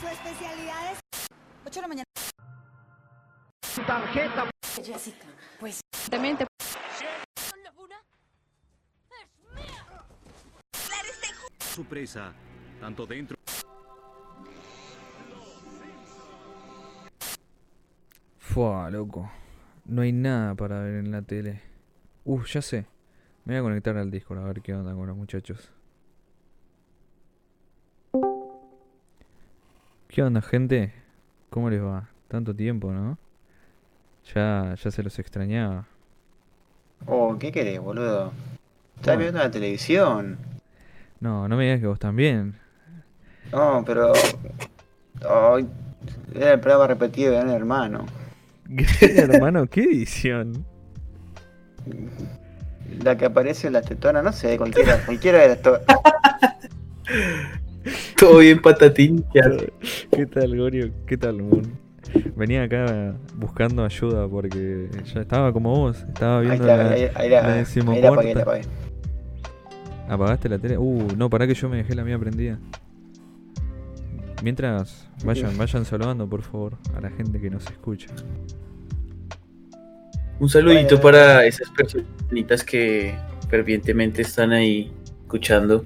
Su especialidad es 8 de la mañana. Tarjeta. Jessica, pues Demente. Su presa, tanto dentro. Fua, loco. No hay nada para ver en la tele. Uf, ya sé. Me voy a conectar al Discord a ver qué onda con los muchachos. ¿Qué onda, gente? ¿Cómo les va? Tanto tiempo, ¿no? Ya, ya se los extrañaba. Oh, ¿qué querés, boludo? Estás viendo la televisión. No, no me digas que vos también. No, pero. Ay, era el programa repetido de Gran Hermano. hermano, ¿qué edición? La que aparece en la tetona, no sé, cualquiera, cualquiera de las Todo bien, patatín. ¿qué hace? ¿Qué tal, Gorio? ¿Qué tal, Moon? Venía acá buscando ayuda porque ya estaba como vos. Estaba Ahí viendo está, la, ahí, ahí la, la ahí la apagué, la apagué. ¿Apagaste la tele? Uh, no, pará que yo me dejé la mía prendida. Mientras, vayan, vayan saludando, por favor, a la gente que nos escucha. Un saludito para esas personitas que fervientemente están ahí escuchando.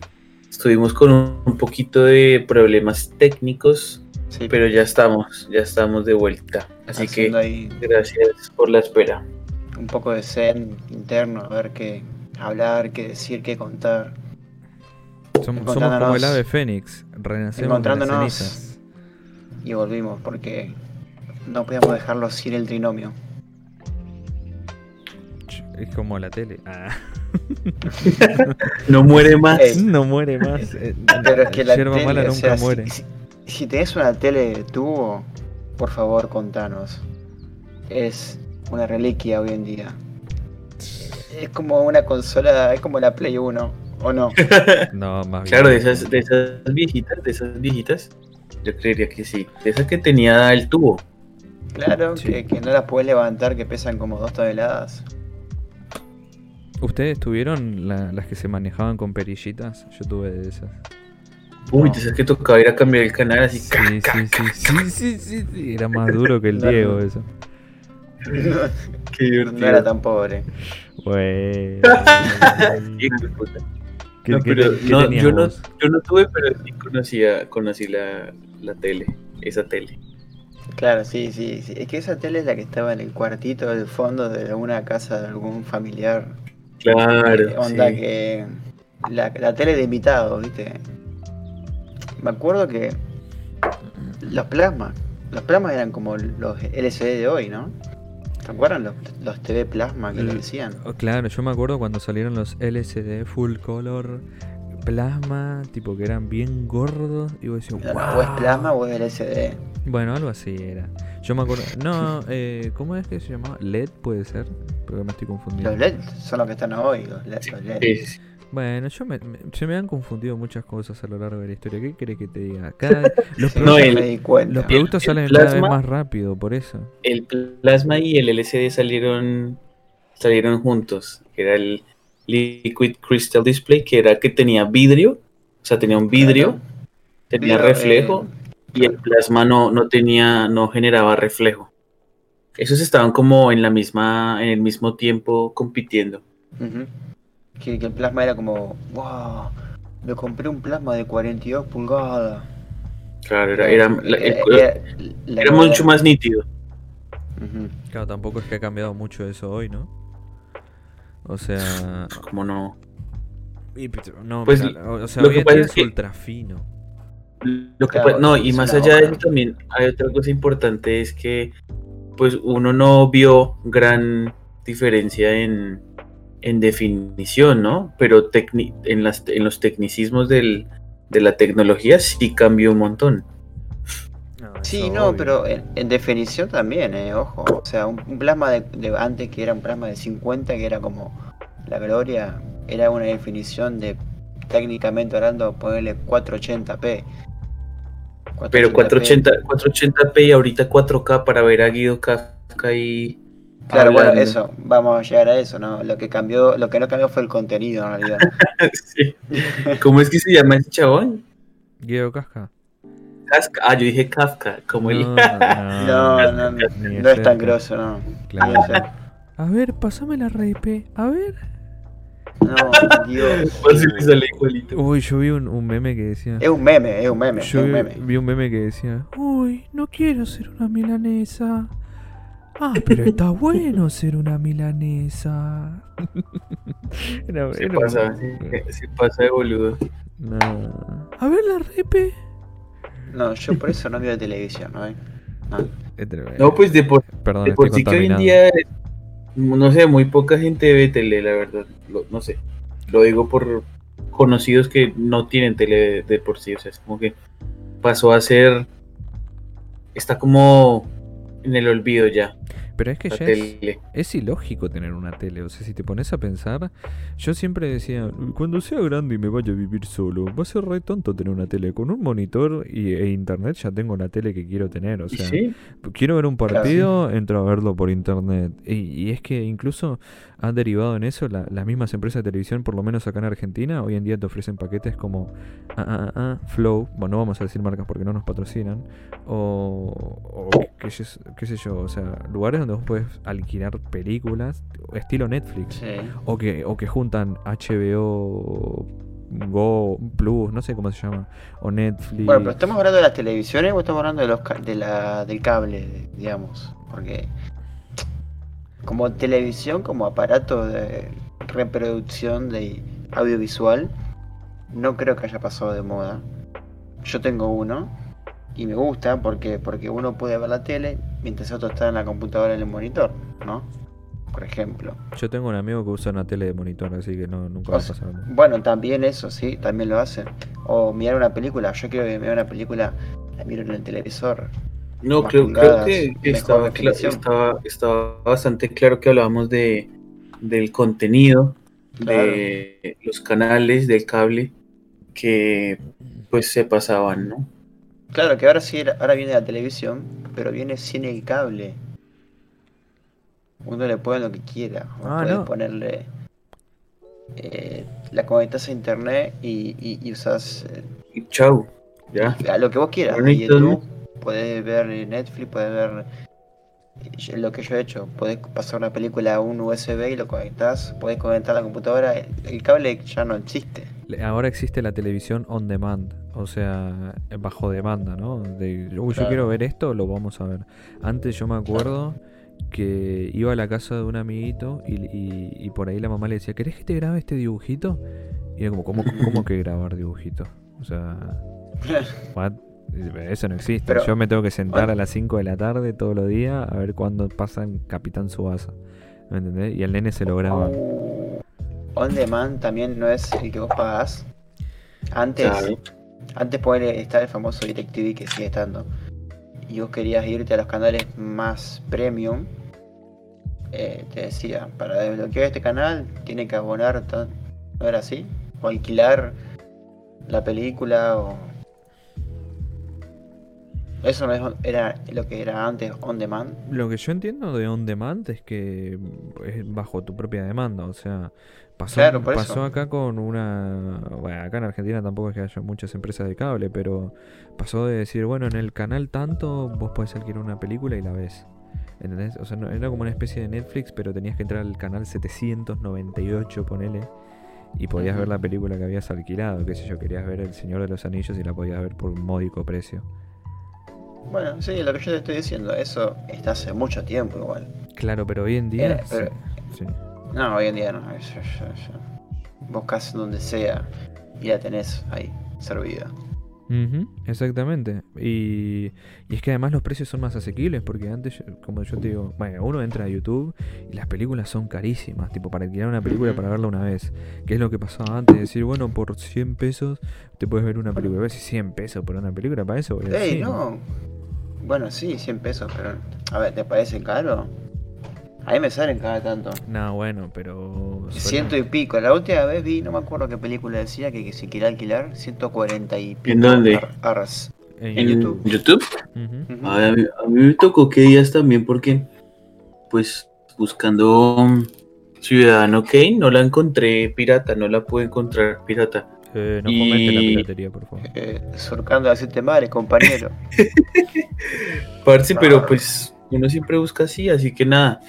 Estuvimos con un, un poquito de problemas técnicos, Sí, pero ya estamos, ya estamos de vuelta. Así haciendo que ahí gracias por la espera. un poco de zen interno, a ver qué hablar, qué decir, qué contar. Somos, somos como Encontrándonos- el ave fénix, renacemos de las encontrándonos cenizas. y volvimos porque no podíamos dejarlo sin el trinomio. Es como la tele. Ah, No muere más. Ey, no muere más. eh, Pero es que la tele, mala o nunca sea, muere. Si, si tenés una tele de tubo, por favor contanos. Es una reliquia hoy en día. Es como una consola, es como la Play 1, ¿o no? No, más Claro, de bien. esas, de esas viejitas, de esas viejitas, yo creería que sí. De esas que tenía el tubo. Claro, Sí. que, que no la puedes levantar, que pesan como dos toneladas. ¿Ustedes tuvieron la- las que se manejaban con perillitas? Yo tuve de esas. Uy, No. de esas que tocaba ir a cambiar el canal así. Sí, sí, sí, sí, sí, sí, sí, Era más duro que el Diego eso. Qué No era tan pobre. Güey. Hijo de puta. ¿Qué, No, qué pero te- qué no, tenías yo, no, vos? yo no tuve, pero sí conocía, conocí la, la tele, esa tele. Claro, sí, sí, sí. Es que esa tele es la que estaba en el cuartito del fondo de alguna casa de algún familiar. Claro. Eh, Onda sí. que. La, la tele de invitados, ¿viste? Me acuerdo que. Los plasmas. Los plasmas eran como los LCD de hoy, ¿no? ¿Te acuerdan los, los TV plasma que le decían? Oh, Claro, yo me acuerdo cuando salieron los LCD full color plasma, tipo que eran bien gordos. Y vos decías, O es "Wow". plasma o es LCD. Bueno, algo así era. Yo me acuerdo. No, eh, ¿cómo es que se llamaba? LED puede ser. Pero me estoy confundiendo. Los LED son los que están hoy, los LED. los LED. Sí, sí, sí. Bueno, yo me, me- se me han confundido muchas cosas a lo largo de la historia. ¿Qué querés que te diga? Cada los, No, productos, el- los el salen cada vez plasma- más rápido, por eso. El plasma y el LCD salieron, salieron juntos. que Era el Liquid Crystal Display, que era que tenía vidrio, o sea, tenía un vidrio, Claro. tenía Vidrio, reflejo, eh, y el plasma no, no tenía, no generaba reflejo. Esos estaban como en la misma, en el mismo tiempo compitiendo. Que, que el plasma era como, wow, me compré un plasma de 42 pulgadas. Claro, era, era, la- el- Era- la era moda. mucho más nítido. Claro, tampoco es que ha cambiado mucho eso hoy, ¿no? O sea. Como no. y- no, Pues, o o sea, lo hoy que en día es es que- ultra fino. Lo que Claro, pa- no, y más allá de eso también hay otra cosa importante, es que pues uno no vio gran diferencia en, en definición, ¿no? Pero en, las, en los tecnicismos del, de la tecnología sí cambió un montón. Sí, no, obvio. pero en, en definición también, eh, ojo. O sea, un, un plasma de, de antes que era un plasma de 50, que era como la gloria, era una definición de técnicamente hablando, ponerle 480p. Pero 480p. 480, 480p y ahorita 4K para ver a Guido Kafka y... Claro, bueno, eso, vamos a llegar a eso, ¿no? Lo que cambió, lo que no cambió fue el contenido en realidad. Sí. ¿Cómo es que se llama ese chabón? Guido Casca. Casca. Ah, yo dije Kafka, como el. No, No, no, no, no es tan grosso, no. Claro. A ver, pasame la RP. A ver. No, Dios. Pues. Uy, yo vi un, un meme que decía. Es un meme, es un meme, es Yo un vi, meme. vi un meme que decía, uy, no quiero ser una milanesa. Ah, pero está bueno ser una milanesa. Era- Se era- pasa, pasa de boludo. No. A ver la repe. No, yo por eso no veo televisión, ¿no? No. Es. No, pues de por, Perdón, de por estoy sí que hoy en día, no sé, muy poca gente ve tele, la verdad. Lo- no sé. Lo digo por conocidos que no tienen tele de, de por sí. O sea, es como que pasó a ser. Está como en el olvido ya. Pero es que ya es, es ilógico tener una tele. O sea, si te pones a pensar, yo siempre decía, cuando sea grande y me vaya a vivir solo, va a ser re tonto tener una tele. Con un monitor y, e internet ya tengo la tele que quiero tener. O sea, sí, quiero ver un partido, entro a verlo por internet. Y, y es que incluso han derivado en eso la- las mismas empresas de televisión, por lo menos acá en Argentina. Hoy en día te ofrecen paquetes como ah, ah, ah, ah, Flow, bueno, no vamos a decir marcas porque no nos patrocinan, o, o qué, qué sé yo, o sea, lugares donde vos puedes alquilar películas, estilo Netflix. Sí. O que, o que juntan HBO Go Plus, no sé cómo se llama, o Netflix. Bueno, pero estamos hablando de las televisiones o estamos hablando de los de la, del cable, digamos. Porque como televisión, como aparato de reproducción de audiovisual, no creo que haya pasado de moda. Yo tengo uno y me gusta porque porque uno puede ver la tele mientras otro está en la computadora en el monitor, ¿no? Por ejemplo. Yo tengo un amigo que usa una tele de monitor, así que no, nunca O va a pasar nada. Bueno, también eso, sí, también lo hacen. O mirar una película, yo quiero que mirar una película, la miro en el televisor. No, creo, creo que estaba, estaba, estaba bastante claro que hablábamos de, del contenido, de los canales, del cable, que pues se pasaban, ¿no? Claro que ahora sí, ahora viene la televisión, pero viene sin el cable. Uno le pone lo que quiera. Ah, puedes no. ponerle. eh, la conectas a internet y, y, y usas eh, Y chau, ya. a lo que vos quieras. Y podés ver Netflix, podés ver eh, lo que yo he hecho. Podés pasar una película a un USB y lo conectás. Podés conectar la computadora. El cable ya no existe. Ahora existe la televisión on demand, o sea, bajo demanda, ¿no? De, "Uy, yo quiero ver esto, lo vamos a ver. Antes yo me acuerdo que iba a la casa de un amiguito y, y- y por ahí la mamá le decía, ¿querés que te grabe este dibujito? Y era como, ¿cómo, cómo que grabar dibujitos? O sea, what? Eso no existe. Pero- yo me tengo que sentar bueno. a las 5 de la tarde todos los días a ver cuándo pasan Capitán Subasa. ¿Me entendés? Y el nene se lo graba. On demand también no es el que vos pagás. Antes, Claro. antes podía estar el famoso DirecTV que sigue estando. Y vos querías irte a los canales más premium. eh, te decía, para desbloquear este canal tiene que abonar, ¿no era así? O alquilar la película o... Eso no es, era lo que era antes on demand. Lo que yo entiendo de on demand es que es bajo tu propia demanda, o sea, pasó, Claro, por pasó eso. acá con una, bueno, acá en Argentina tampoco es que haya muchas empresas de cable, pero pasó de decir, bueno, en el canal tanto vos podés alquilar una película y la ves. ¿Entendés? O sea, no- era como una especie de Netflix, pero tenías que entrar al canal 798, ponele, y podías ver la película que habías alquilado, qué sé yo, querías ver El Señor de los Anillos y la podías ver por un módico precio. Bueno, sí, lo que yo te estoy diciendo, eso está hace mucho tiempo igual. Claro, pero hoy en día... Eh, pero- sí, sí. No, hoy en día no. eso ya- ya. Buscas donde sea y la tenés ahí, servida. Exactamente. Y, y es que además los precios son más asequibles porque antes, como yo te digo, bueno, uno entra a YouTube y las películas son carísimas, tipo para alquilar una película para verla una vez. Que es lo que pasaba antes, decir, bueno, por 100 pesos te puedes ver una película. A ver si 100 pesos por una película, para eso ¡Ey, cine. no! Bueno, sí, 100 pesos, pero. A ver, ¿te parece caro? A mí me salen cada tanto. No, bueno, pero... Ciento y pico. La última vez vi, no me acuerdo qué película decía, que, que si quería alquilar, 140 y pico. ¿En dónde? ar- arras. en En YouTube. YouTube. A mí, a mí me tocó que días también porque, pues, buscando Ciudadano Kane, no la encontré pirata, no la pude encontrar pirata. Eh, no Y- fomenten la piratería, por favor. Eh, surcando a siete mares, compañero. Parce, Ah. pero pues uno siempre busca así, así que nada.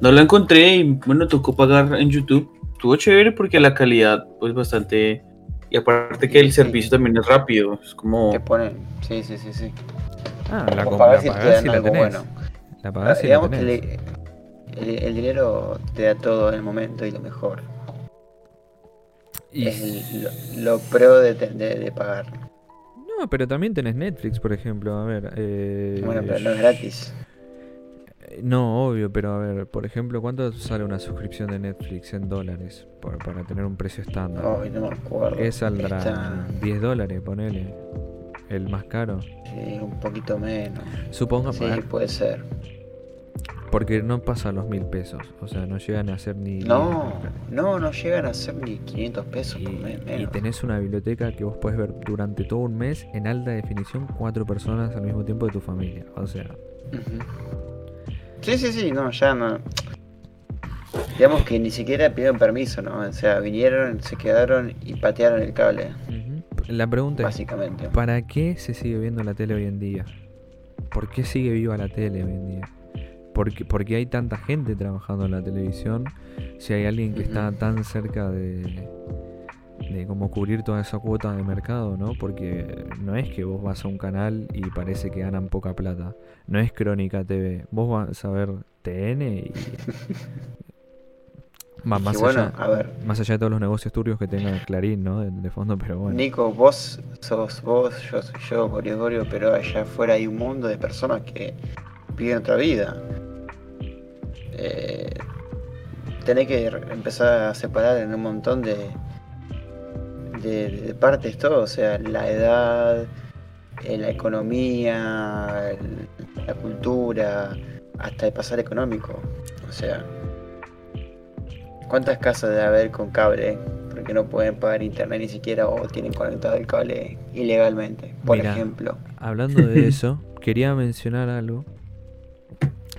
No lo encontré y bueno, tocó pagar en YouTube. Estuvo chévere porque la calidad, pues bastante. Y aparte que el Sí. servicio también es rápido. Es como. Te ponen. Sí, sí, sí, sí. Ah, la, la si dan y la algo tenés. bueno. La pagás y la Digamos que tenés. el, el dinero te da todo en el momento y lo mejor. Y- Es el- lo, lo pro de, te- de- de pagar. No, pero también tenés Netflix, por ejemplo. A ver. Eh, Bueno, pero no es gratis. Eh, no, obvio, pero a ver, por ejemplo, ¿cuánto sale una suscripción de Netflix en dólares? Por- para tener un precio estándar. Ay, no me acuerdo. ¿Qué saldrá? Está, 10 dólares, ponele. El más caro. sí, un poquito menos. Supongo, Sí, ver, puede ser. porque no pasa los mil pesos. O sea, no llegan a ser ni. No, no, no llegan a ser ni 500 pesos Y, por mes. y menos. tenés una biblioteca que vos podés ver durante todo un mes en alta definición cuatro personas al mismo tiempo de tu familia. O sea. Sí, sí, sí, no, ya no. Digamos que ni siquiera pidieron permiso, ¿no? O sea, vinieron, se quedaron y patearon el cable, la pregunta es: básicamente. ¿para qué se sigue viendo la tele hoy en día? ¿Por qué sigue viva la tele hoy en día? ¿Por qué, por qué hay tanta gente trabajando en la televisión? Si hay alguien que está tan cerca de, de como cubrir toda esa cuota de mercado, ¿no? Porque no es que vos vas a un canal y parece que ganan poca plata. No es Crónica TV. Vos vas a ver TN y... Y más, bueno, allá, a ver, más allá de todos los negocios turbios que tenga Clarín, ¿no? De, de fondo, pero bueno. Nico, vos sos vos, yo soy yo, Gorio Gorio, pero allá afuera hay un mundo de personas que viven otra vida. Eh, tenés que empezar a separar en un montón de, de, de partes todo, o sea, la edad, eh, la economía, el- la cultura, hasta el pasar económico. O sea, ¿cuántas casas debe haber con cable? Porque no pueden pagar internet ni siquiera o tienen conectado el cable ilegalmente, por Mira. ejemplo. Hablando de eso, quería mencionar algo.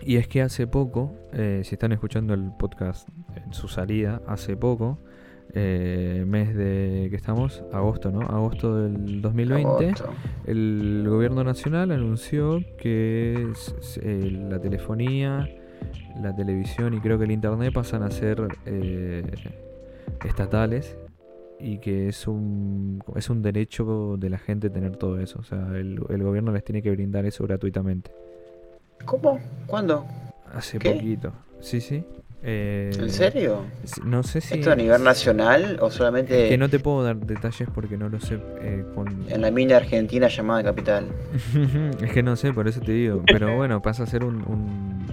Y es que hace poco, eh, si están escuchando el podcast en su salida, hace poco, eh, mes de que estamos, agosto, ¿no? Agosto del 2020, Agosto. el gobierno nacional anunció que eh, la telefonía, la televisión y creo que el internet pasan a ser eh, estatales y que es un, es un derecho de la gente tener todo eso. O sea, el, el gobierno les tiene que brindar eso gratuitamente. ¿Cómo? ¿Cuándo? Hace ¿Qué? poquito. Sí, sí. Eh, ¿En serio? No sé si... ¿Esto a nivel nacional o solamente que no te puedo dar detalles porque no lo sé eh, con... en la mina argentina llamada capital? es que no sé, por eso te digo. Pero bueno, pasa a ser un, un-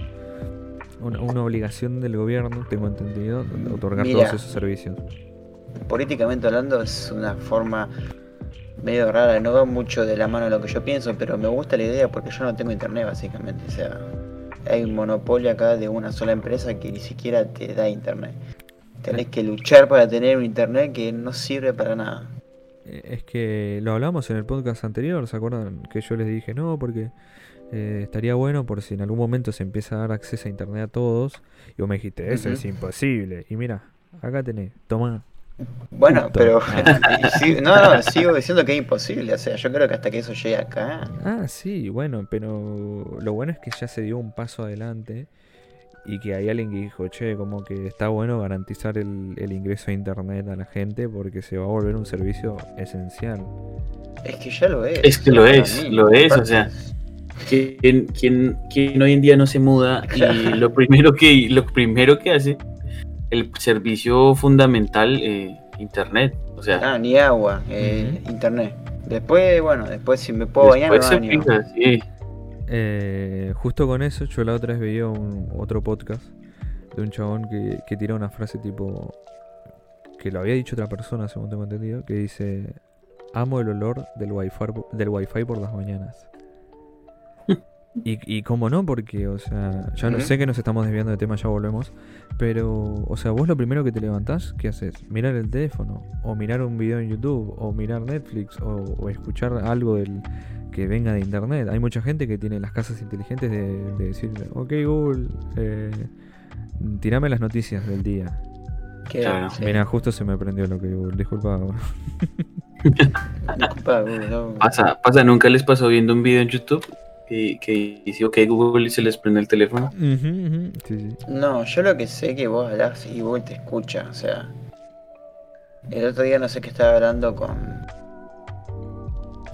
una, una obligación del gobierno, tengo entendido, otorgar Mira. todos esos servicios. Políticamente hablando es una forma medio rara, no va mucho de la mano de lo que yo pienso, pero me gusta la idea porque yo no tengo internet básicamente, o sea, hay un monopolio acá de una sola empresa que ni siquiera te da internet. Tenés que luchar para tener un internet que no sirve para nada. Eh, Es que lo hablamos en el podcast anterior, ¿se acuerdan? Que yo les dije, no, porque eh, estaría bueno por si en algún momento se empieza a dar acceso a internet a todos. Y vos me dijiste, eso es imposible. Y mira, acá tenés, toma. Bueno, Punto. pero sí- no, no, sigo diciendo que es imposible, o sea, yo creo que hasta que eso llegue acá, Ah, sí, bueno, pero lo bueno es que ya se dio un paso adelante y que hay alguien que dijo, che, como que está bueno garantizar el, el ingreso a internet a la gente porque se va a volver un servicio esencial. es que ya lo es. Es que lo es, mí. lo es, o sea. ¿Quién, quién, quién hoy en día no se muda y lo primero que lo primero que hace el servicio fundamental eh, internet o sea Ah, ni agua, eh, internet. Después, bueno, después si me puedo bañar, me después se baño. fija, sí. Eh, justo con eso, yo la otra vez veía un, otro podcast de un chabón que, que tira una frase tipo que lo había dicho otra persona, según tengo entendido, que dice, amo el olor del wifi, del wifi por las mañanas. Y, y cómo no, porque, o sea, ya no sé que nos estamos desviando de tema, ya volvemos. Pero, o sea, vos lo primero que te levantás, ¿qué haces? Mirar el teléfono, o mirar un video en YouTube, o mirar Netflix, o, o escuchar algo del que venga de internet. Hay mucha gente que tiene las casas inteligentes de, de decir, ok Google, eh, tirame las noticias del día. Que- Claro. sí. Mira, justo se me prendió lo que Google, disculpa. Disculpa, Google, no. Pasa, pasa, nunca les pasó viendo un video en YouTube que, que dice ok Google y se les prende el teléfono. Sí, sí. No, yo lo que sé es que vos hablas y Google te escucha, o sea. El otro día no sé qué estaba hablando con.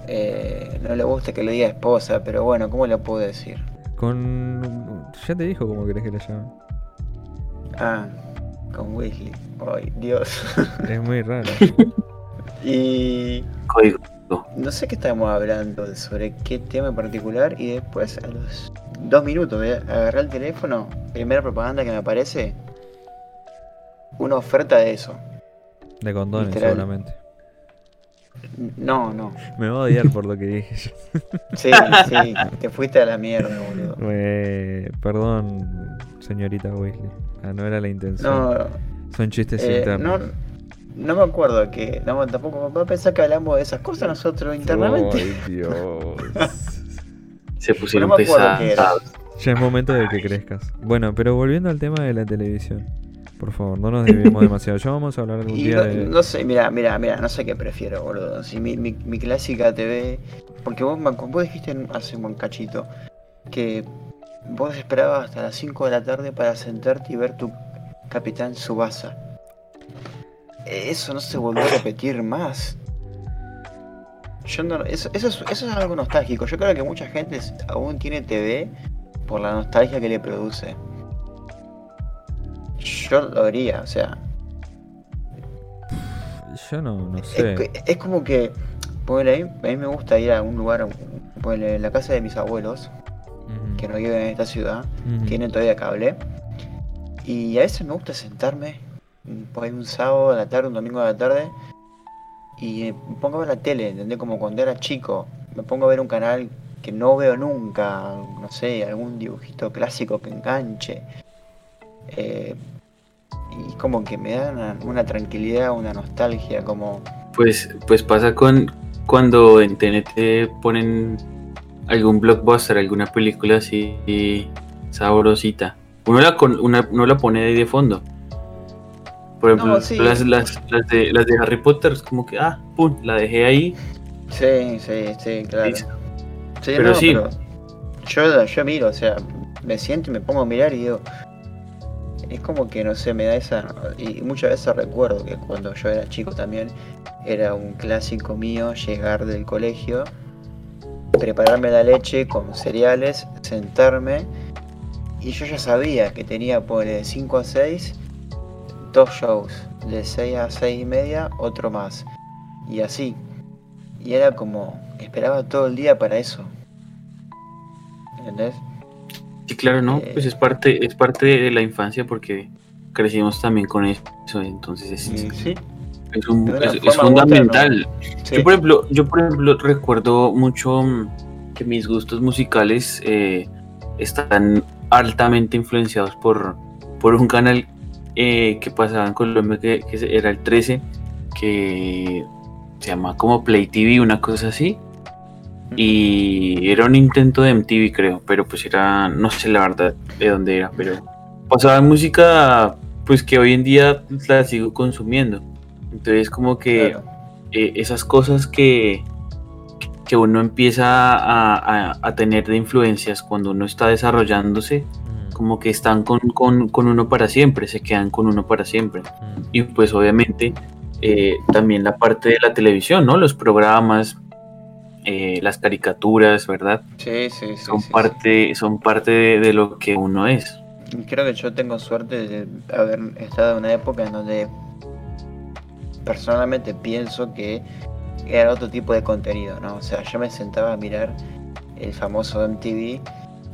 Eh, no le gusta que le diga esposa, pero bueno, ¿cómo le puedo decir? Con. Ya te dijo cómo querés que la llame. Ah, con Weasley. Ay, Dios. Es muy raro. y Código. No sé qué estábamos hablando, sobre qué tema en particular, y después a los dos minutos de agarrar el teléfono, primera propaganda que me aparece, una oferta de eso. De condones, Literal. seguramente. No, no. Me va a odiar por lo que dije yo. Sí, sí, te fuiste a la mierda, boludo. Eh, perdón, señorita Weasley. Ah, no era la intención. No, Son chistes eh, internos. no, no me acuerdo que. No, tampoco va a pensar que hablamos de esas cosas nosotros internamente. Ay, Dios. Se pusieron No pesados. ya es momento de que crezcas. Bueno, pero volviendo al tema de la televisión. Por favor, no nos desviemos demasiado. Ya vamos a hablar algún Y día no, de. no sé, mira, mira, mira, no sé qué prefiero, boludo. Si mi, mi, mi clásica TV. Porque vos, me- vos dijiste en- hace un buen cachito que vos esperabas hasta las 5 de la tarde para sentarte y ver tu Capitán Subasa. Eso no se volvió a repetir más. Yo no, eso, eso, es, eso es algo nostálgico. Yo creo que mucha gente aún tiene TV por la nostalgia que le produce. Yo lo haría, o sea, Yo no, no sé. es como que, a mí me gusta ir a un lugar, en la casa de mis abuelos, que no viven en esta ciudad, ujú. tienen todavía cable, y a veces me gusta sentarme, por ahí un sábado a la tarde, un domingo a la tarde, y me pongo a ver la tele, ¿entendés? Como cuando era chico, me pongo a ver un canal que no veo nunca, no sé, algún dibujito clásico que enganche. eh, y como que me da una, una tranquilidad, una nostalgia, como... Pues, pues pasa con cuando en TNT ponen algún blockbuster, alguna película así sabrosita. Uno la, con, una, uno la pone ahí de fondo. Por ejemplo, No, sí. las, las, las de, las de Harry Potter, es como que, ah, pum, la dejé ahí. Sí, sí, sí, claro. Sí, Pero no, sí. pero yo, yo miro, o sea, me siento y me pongo a mirar y digo, es como que no sé, me da esa. Y muchas veces recuerdo que cuando yo era chico también era un clásico mío llegar del colegio, prepararme la leche con cereales, sentarme y yo ya sabía que tenía por de 5 a 6 dos shows, de 6 a 6 y media otro más y así. Y era como, esperaba todo el día para eso. ¿Entendés? Sí, claro, ¿no? Eh. Pues es parte, es parte de la infancia porque crecimos también con eso. Entonces es, sí. es, un- es- es otra, fundamental. sí. Yo por ejemplo, yo por ejemplo recuerdo mucho que mis gustos musicales eh, están altamente influenciados por, por un canal eh, que pasaba en Colombia que, que era el 13, que se llama como Play TV, una cosa así. Y era un intento de MTV, creo, pero pues era, no sé la verdad de dónde era, pero pasaba música, pues que hoy en día la sigo consumiendo. Entonces, como que Claro. eh, esas cosas que, que uno empieza a, a- a tener de influencias cuando uno está desarrollándose, como que están con, con- con uno para siempre, se quedan con uno para siempre. mm. Y pues obviamente eh, también la parte de la televisión, ¿no? Los programas, eh, las caricaturas, ¿verdad? Sí, sí, sí. Son sí, parte, son parte de, de lo que uno es. Creo que yo tengo suerte de haber estado en una época en donde personalmente pienso que era otro tipo de contenido, ¿no? O sea, yo me sentaba a mirar el famoso MTV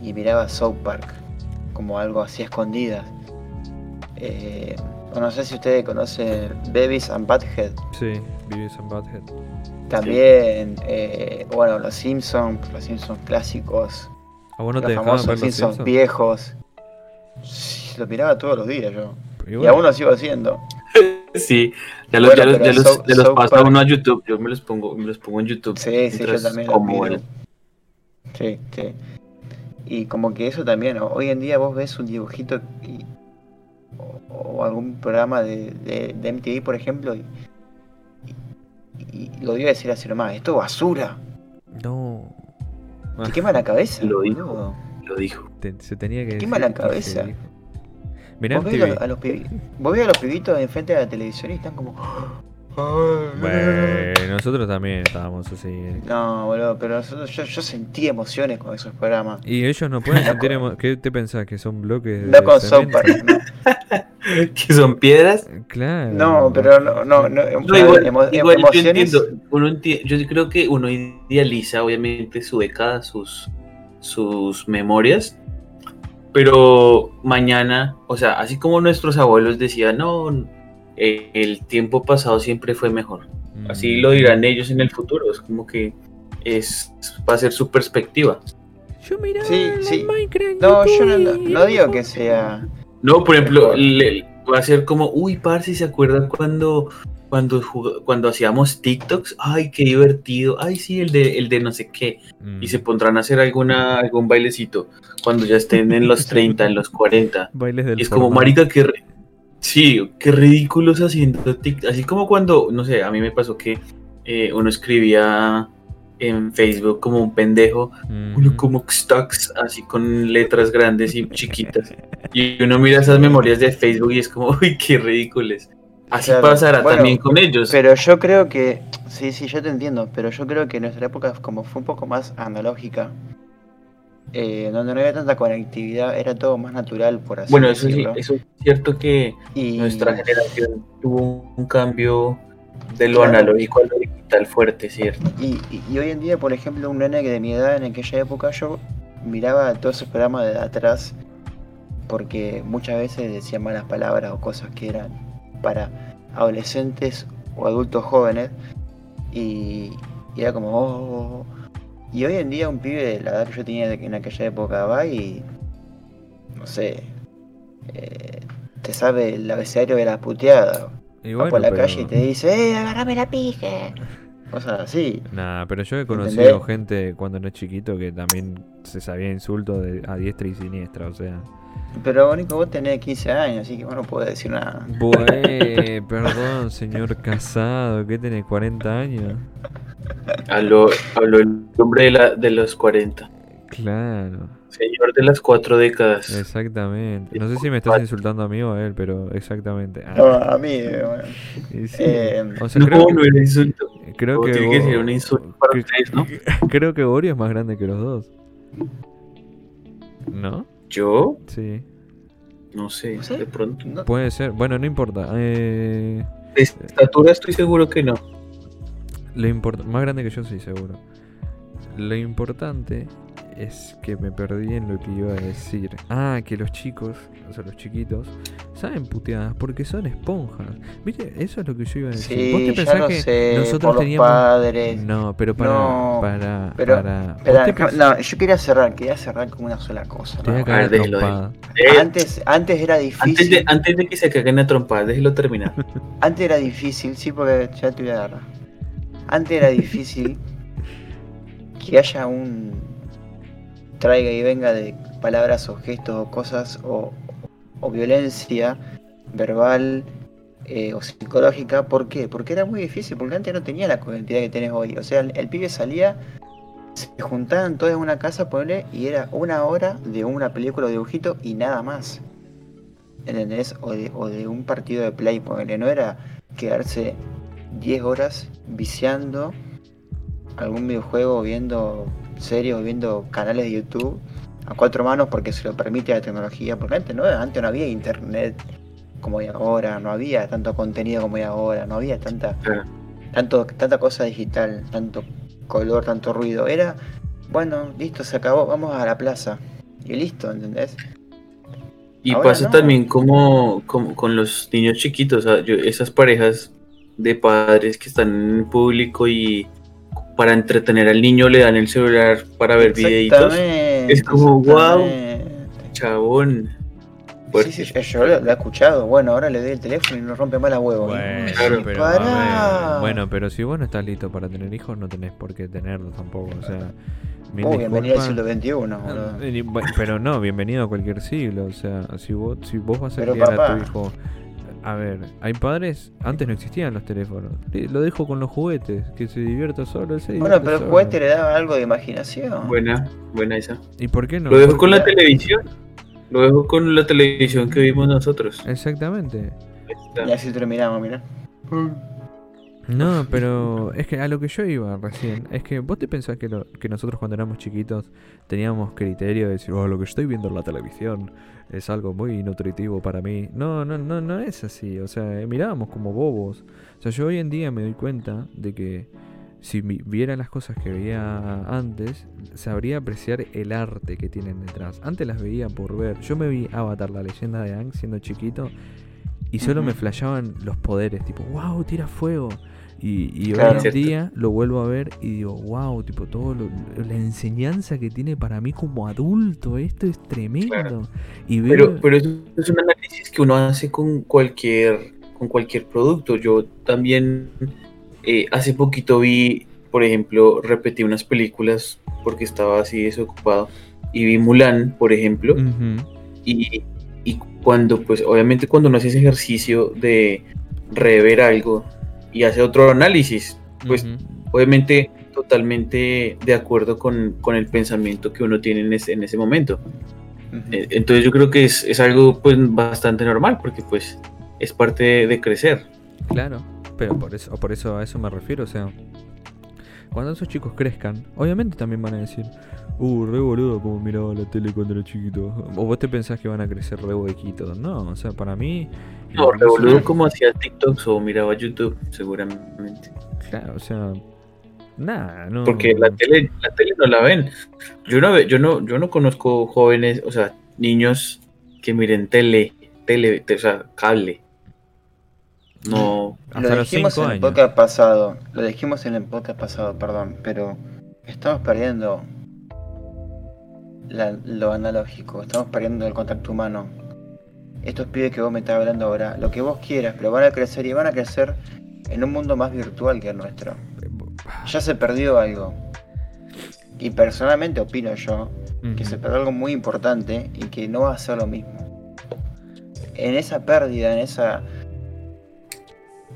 y miraba South Park como algo así escondidas. Eh, no sé si ustedes conocen Babies and Butthead. Sí, Beavis and Butthead. También, eh, bueno, los Simpsons, los Simpsons clásicos, ¿A vos no los te dejaban famosos ver los Simpsons Simpsons? viejos. Sí, Lo miraba todos los días yo. Y Y bueno, aún lo sigo haciendo. Sí, ya los, Bueno, ya los, pero ya los, South- ya los South pasa Park- uno a YouTube. Yo me los pongo, me los pongo en YouTube. Sí, sí, yo también lo como miro. el- Sí, sí. Y como que eso también, hoy en día vos ves un dibujito y- o, o algún programa de, de, de MTV, por ejemplo, y, y- y lo dio a decir así nomás, esto es basura. No. Te quema la cabeza. Lo dijo. boludo. Lo dijo. Te- se tenía que Quema la cabeza. Mirá Vos ves a los, vos ves a los pibitos enfrente de la televisión y están como. Bueno, nosotros también estábamos así. eh. No, boludo, pero nosotros- yo, yo sentí emociones con esos programas. Y ellos no pueden sentir emo- ¿Qué te pensás? ¿Que son bloques de No con cemento? Park, no. ¿Que son piedras? Claro. No, pero no, no, no, No, igual, emo- igual yo emociones. entiendo, uno yo creo que uno idealiza obviamente su década, sus, sus memorias, pero mañana, o sea, así como nuestros abuelos decían, no, eh, el tiempo pasado siempre fue mejor, así Mm. lo dirán ellos en el futuro, es como que es va a ser su perspectiva. Yo miraba Sí. Minecraft No, yo no, digo que sea. No, por ejemplo, le- va a ser como, uy, parce, ¿se acuerdan cuando cuando cuando hacíamos TikToks? Ay, qué divertido. Ay, sí, el de el de no sé qué. Mm. y se pondrán a hacer alguna, algún bailecito cuando ya estén en los 30, en los 40. Bailes del Y es como, marica, que sí, qué ridículos haciendo TikTok. Así como cuando, no sé, a mí me pasó que eh, uno escribía en Facebook como un pendejo, Mm. uno como stocks, así con letras grandes y chiquitas. Y uno mira esas memorias de Facebook y es como, uy, qué ridículos. Así Claro. pasará Bueno, también con ellos. Pero yo creo que. Sí, sí, yo te entiendo. Pero yo creo que nuestra época, como fue un poco más analógica, eh, donde no había tanta conectividad, era todo más natural, por así bueno, eso sí, decirlo. eso es cierto que y, nuestra generación tuvo un cambio de lo Claro. analógico a lo digital fuerte, ¿cierto? Y, y- y hoy en día, por ejemplo, un nene que de mi edad en aquella época yo miraba todos esos programas de atrás porque muchas veces decían malas palabras o cosas que eran para adolescentes o adultos jóvenes y, y era como oh, oh, oh. Y hoy en día un pibe de la edad que yo tenía en aquella época va y no sé eh, te sabe el abecedario de la puteada Y va bueno, por la pero- calle y te dice eh agarrame la pije cosas así Nah, pero yo he conocido ¿Entendés? gente cuando era chiquito que también se sabía insultos de, a diestra y siniestra, o sea. Pero Nico, vos tenés 15 años, así que vos no podés decir nada. Bue, perdón, señor casado, ¿qué tenés? ¿40 años? Habló, habló el hombre de, la, de los 40. Claro, Señor de las cuatro décadas. exactamente. No sé si me estás insultando a mí o a él, pero exactamente. Ah, No, a mí, bueno. sí. eh, o sea, no, creo no que, era insulto. creo que, tiene que Bo- ser un insulto para que- ustedes, ¿no? creo que Borio es más grande que los dos. ¿No? Yo, Sí, no sé, ¿No de pronto. no- puede ser. Bueno, no importa. Eh, De estatura estoy seguro que no. Lo import- más grande que yo, sí, seguro. Lo importante es que me perdí en lo que iba a decir. Ah, que los chicos, o sea, los chiquitos, saben puteadas porque son esponjas. ¿Viste? Eso es lo que yo iba a decir. ¿Vos te sí, pensás que sé, nosotros por los teníamos. padres. No, pero para. No, para. pero- para. ¿Vos Espera, te ca- pens- no, yo quería cerrar, quería cerrar con una sola cosa. Trompada. Eh, Antes, antes era antes, difícil. de, antes de que se caguen a trompar, déjelo terminar. Antes era difícil, sí, porque ya te voy a agarrar. Antes era difícil que haya un traiga y venga de palabras o gestos o cosas o, o violencia verbal eh, o psicológica. ¿Por qué? Porque era muy difícil, porque antes no tenía la cantidad que tenés hoy. O sea, el, el pibe salía, se juntaban todos en una casa, ponele, y era una hora de una película o dibujito y nada más. ¿Entendés? O de, o de un partido de play, ponele. No era quedarse 10 horas viciando algún videojuego, viendo series o viendo canales de YouTube a cuatro manos porque se lo permite la tecnología. Porque antes no, antes no había internet como hay ahora, no había tanto contenido como hay ahora, no había tanta, tanto, tanta cosa digital, tanto color, tanto ruido. Era, bueno, listo, se acabó, vamos a la plaza. Y listo, ¿entendés? Y Ahora pasa no. también como, como con los niños chiquitos, yo- esas parejas de padres que están en público y para entretener al niño le dan el celular para ver videitos. Es como, guau. exactamente. Chabón. Fuerte. Sí, sí, yo, lo, lo he escuchado. Bueno, ahora le doy el teléfono y no rompe más la huevo. Bueno, Claro. pero, ver, bueno, pero si vos no estás listo para tener hijos, no tenés por qué tenerlos tampoco. O sea, Uy, bienvenido al siglo XXI, boludo. Pero no, bienvenido a cualquier siglo. O sea, si vos, si vos vas a Pero, criar a tu hijo A ver, hay padres, antes no existían los teléfonos. Lo dejo con los juguetes, que se divierta solo. se Bueno, pero el solo. juguete le daba algo de imaginación. Buena, buena esa. ¿Y por qué no? Lo dejo con la televisión. Lo dejo con la televisión que vimos nosotros. Exactamente. Y así terminamos, mira. No, pero es que a lo que yo iba recién, es que vos te pensás que, lo- que nosotros cuando éramos chiquitos teníamos criterio de decir, oh, lo que estoy viendo en la televisión es algo muy nutritivo para mí. No, no, no, no es así, o sea, eh, mirábamos como bobos. O sea, yo hoy en día me doy cuenta de que si viera las cosas que veía antes, sabría apreciar el arte que tienen detrás. Antes las veía por ver. Yo me vi Avatar, la leyenda de Aang, siendo chiquito, y solo me flashaban los poderes, tipo, wow, tira fuego. Y, y Claro. hoy en día lo vuelvo a ver y digo, wow, tipo, todo lo- la enseñanza que tiene para mí como adulto, esto es tremendo. Claro. Y veo, Pero, pero eso es un análisis que uno hace con cualquier, con cualquier producto. Yo también eh, hace poquito vi, por ejemplo, repetí unas películas porque estaba así desocupado. Y vi Mulan, por ejemplo. Y, y cuando, pues, obviamente cuando uno hace ese ejercicio de rever algo y hace otro análisis, pues ujú. obviamente totalmente de acuerdo con, con el pensamiento que uno tiene en ese, en ese momento. Eh, Entonces yo creo que es, es algo pues bastante normal porque pues es parte de, de crecer. Claro, pero por eso, por eso a eso me refiero, o sea, cuando esos chicos crezcan, obviamente también van a decir, uh, re boludo como miraba la tele cuando era chiquito. O vos te pensás que van a crecer re huequitos. No, o sea, para mí. No, incluso- revoludo como hacía TikToks o miraba YouTube, seguramente. Claro, o sea. Nada, no. Porque la tele, la tele no la ven. Yo no, yo no, yo no conozco jóvenes, o sea, niños que miren tele, tele, te- o sea, cable. No, Hasta lo dijimos 5 en el años. podcast pasado, lo dijimos en el podcast pasado, perdón, pero estamos perdiendo la- lo analógico, estamos perdiendo el contacto humano. Estos pibes que vos me estás hablando ahora, lo que vos quieras, pero van a crecer y van a crecer en un mundo más virtual que el nuestro. Ya se perdió algo. Y personalmente opino yo que se perdió algo muy importante y que no va a ser lo mismo. En esa pérdida, en esa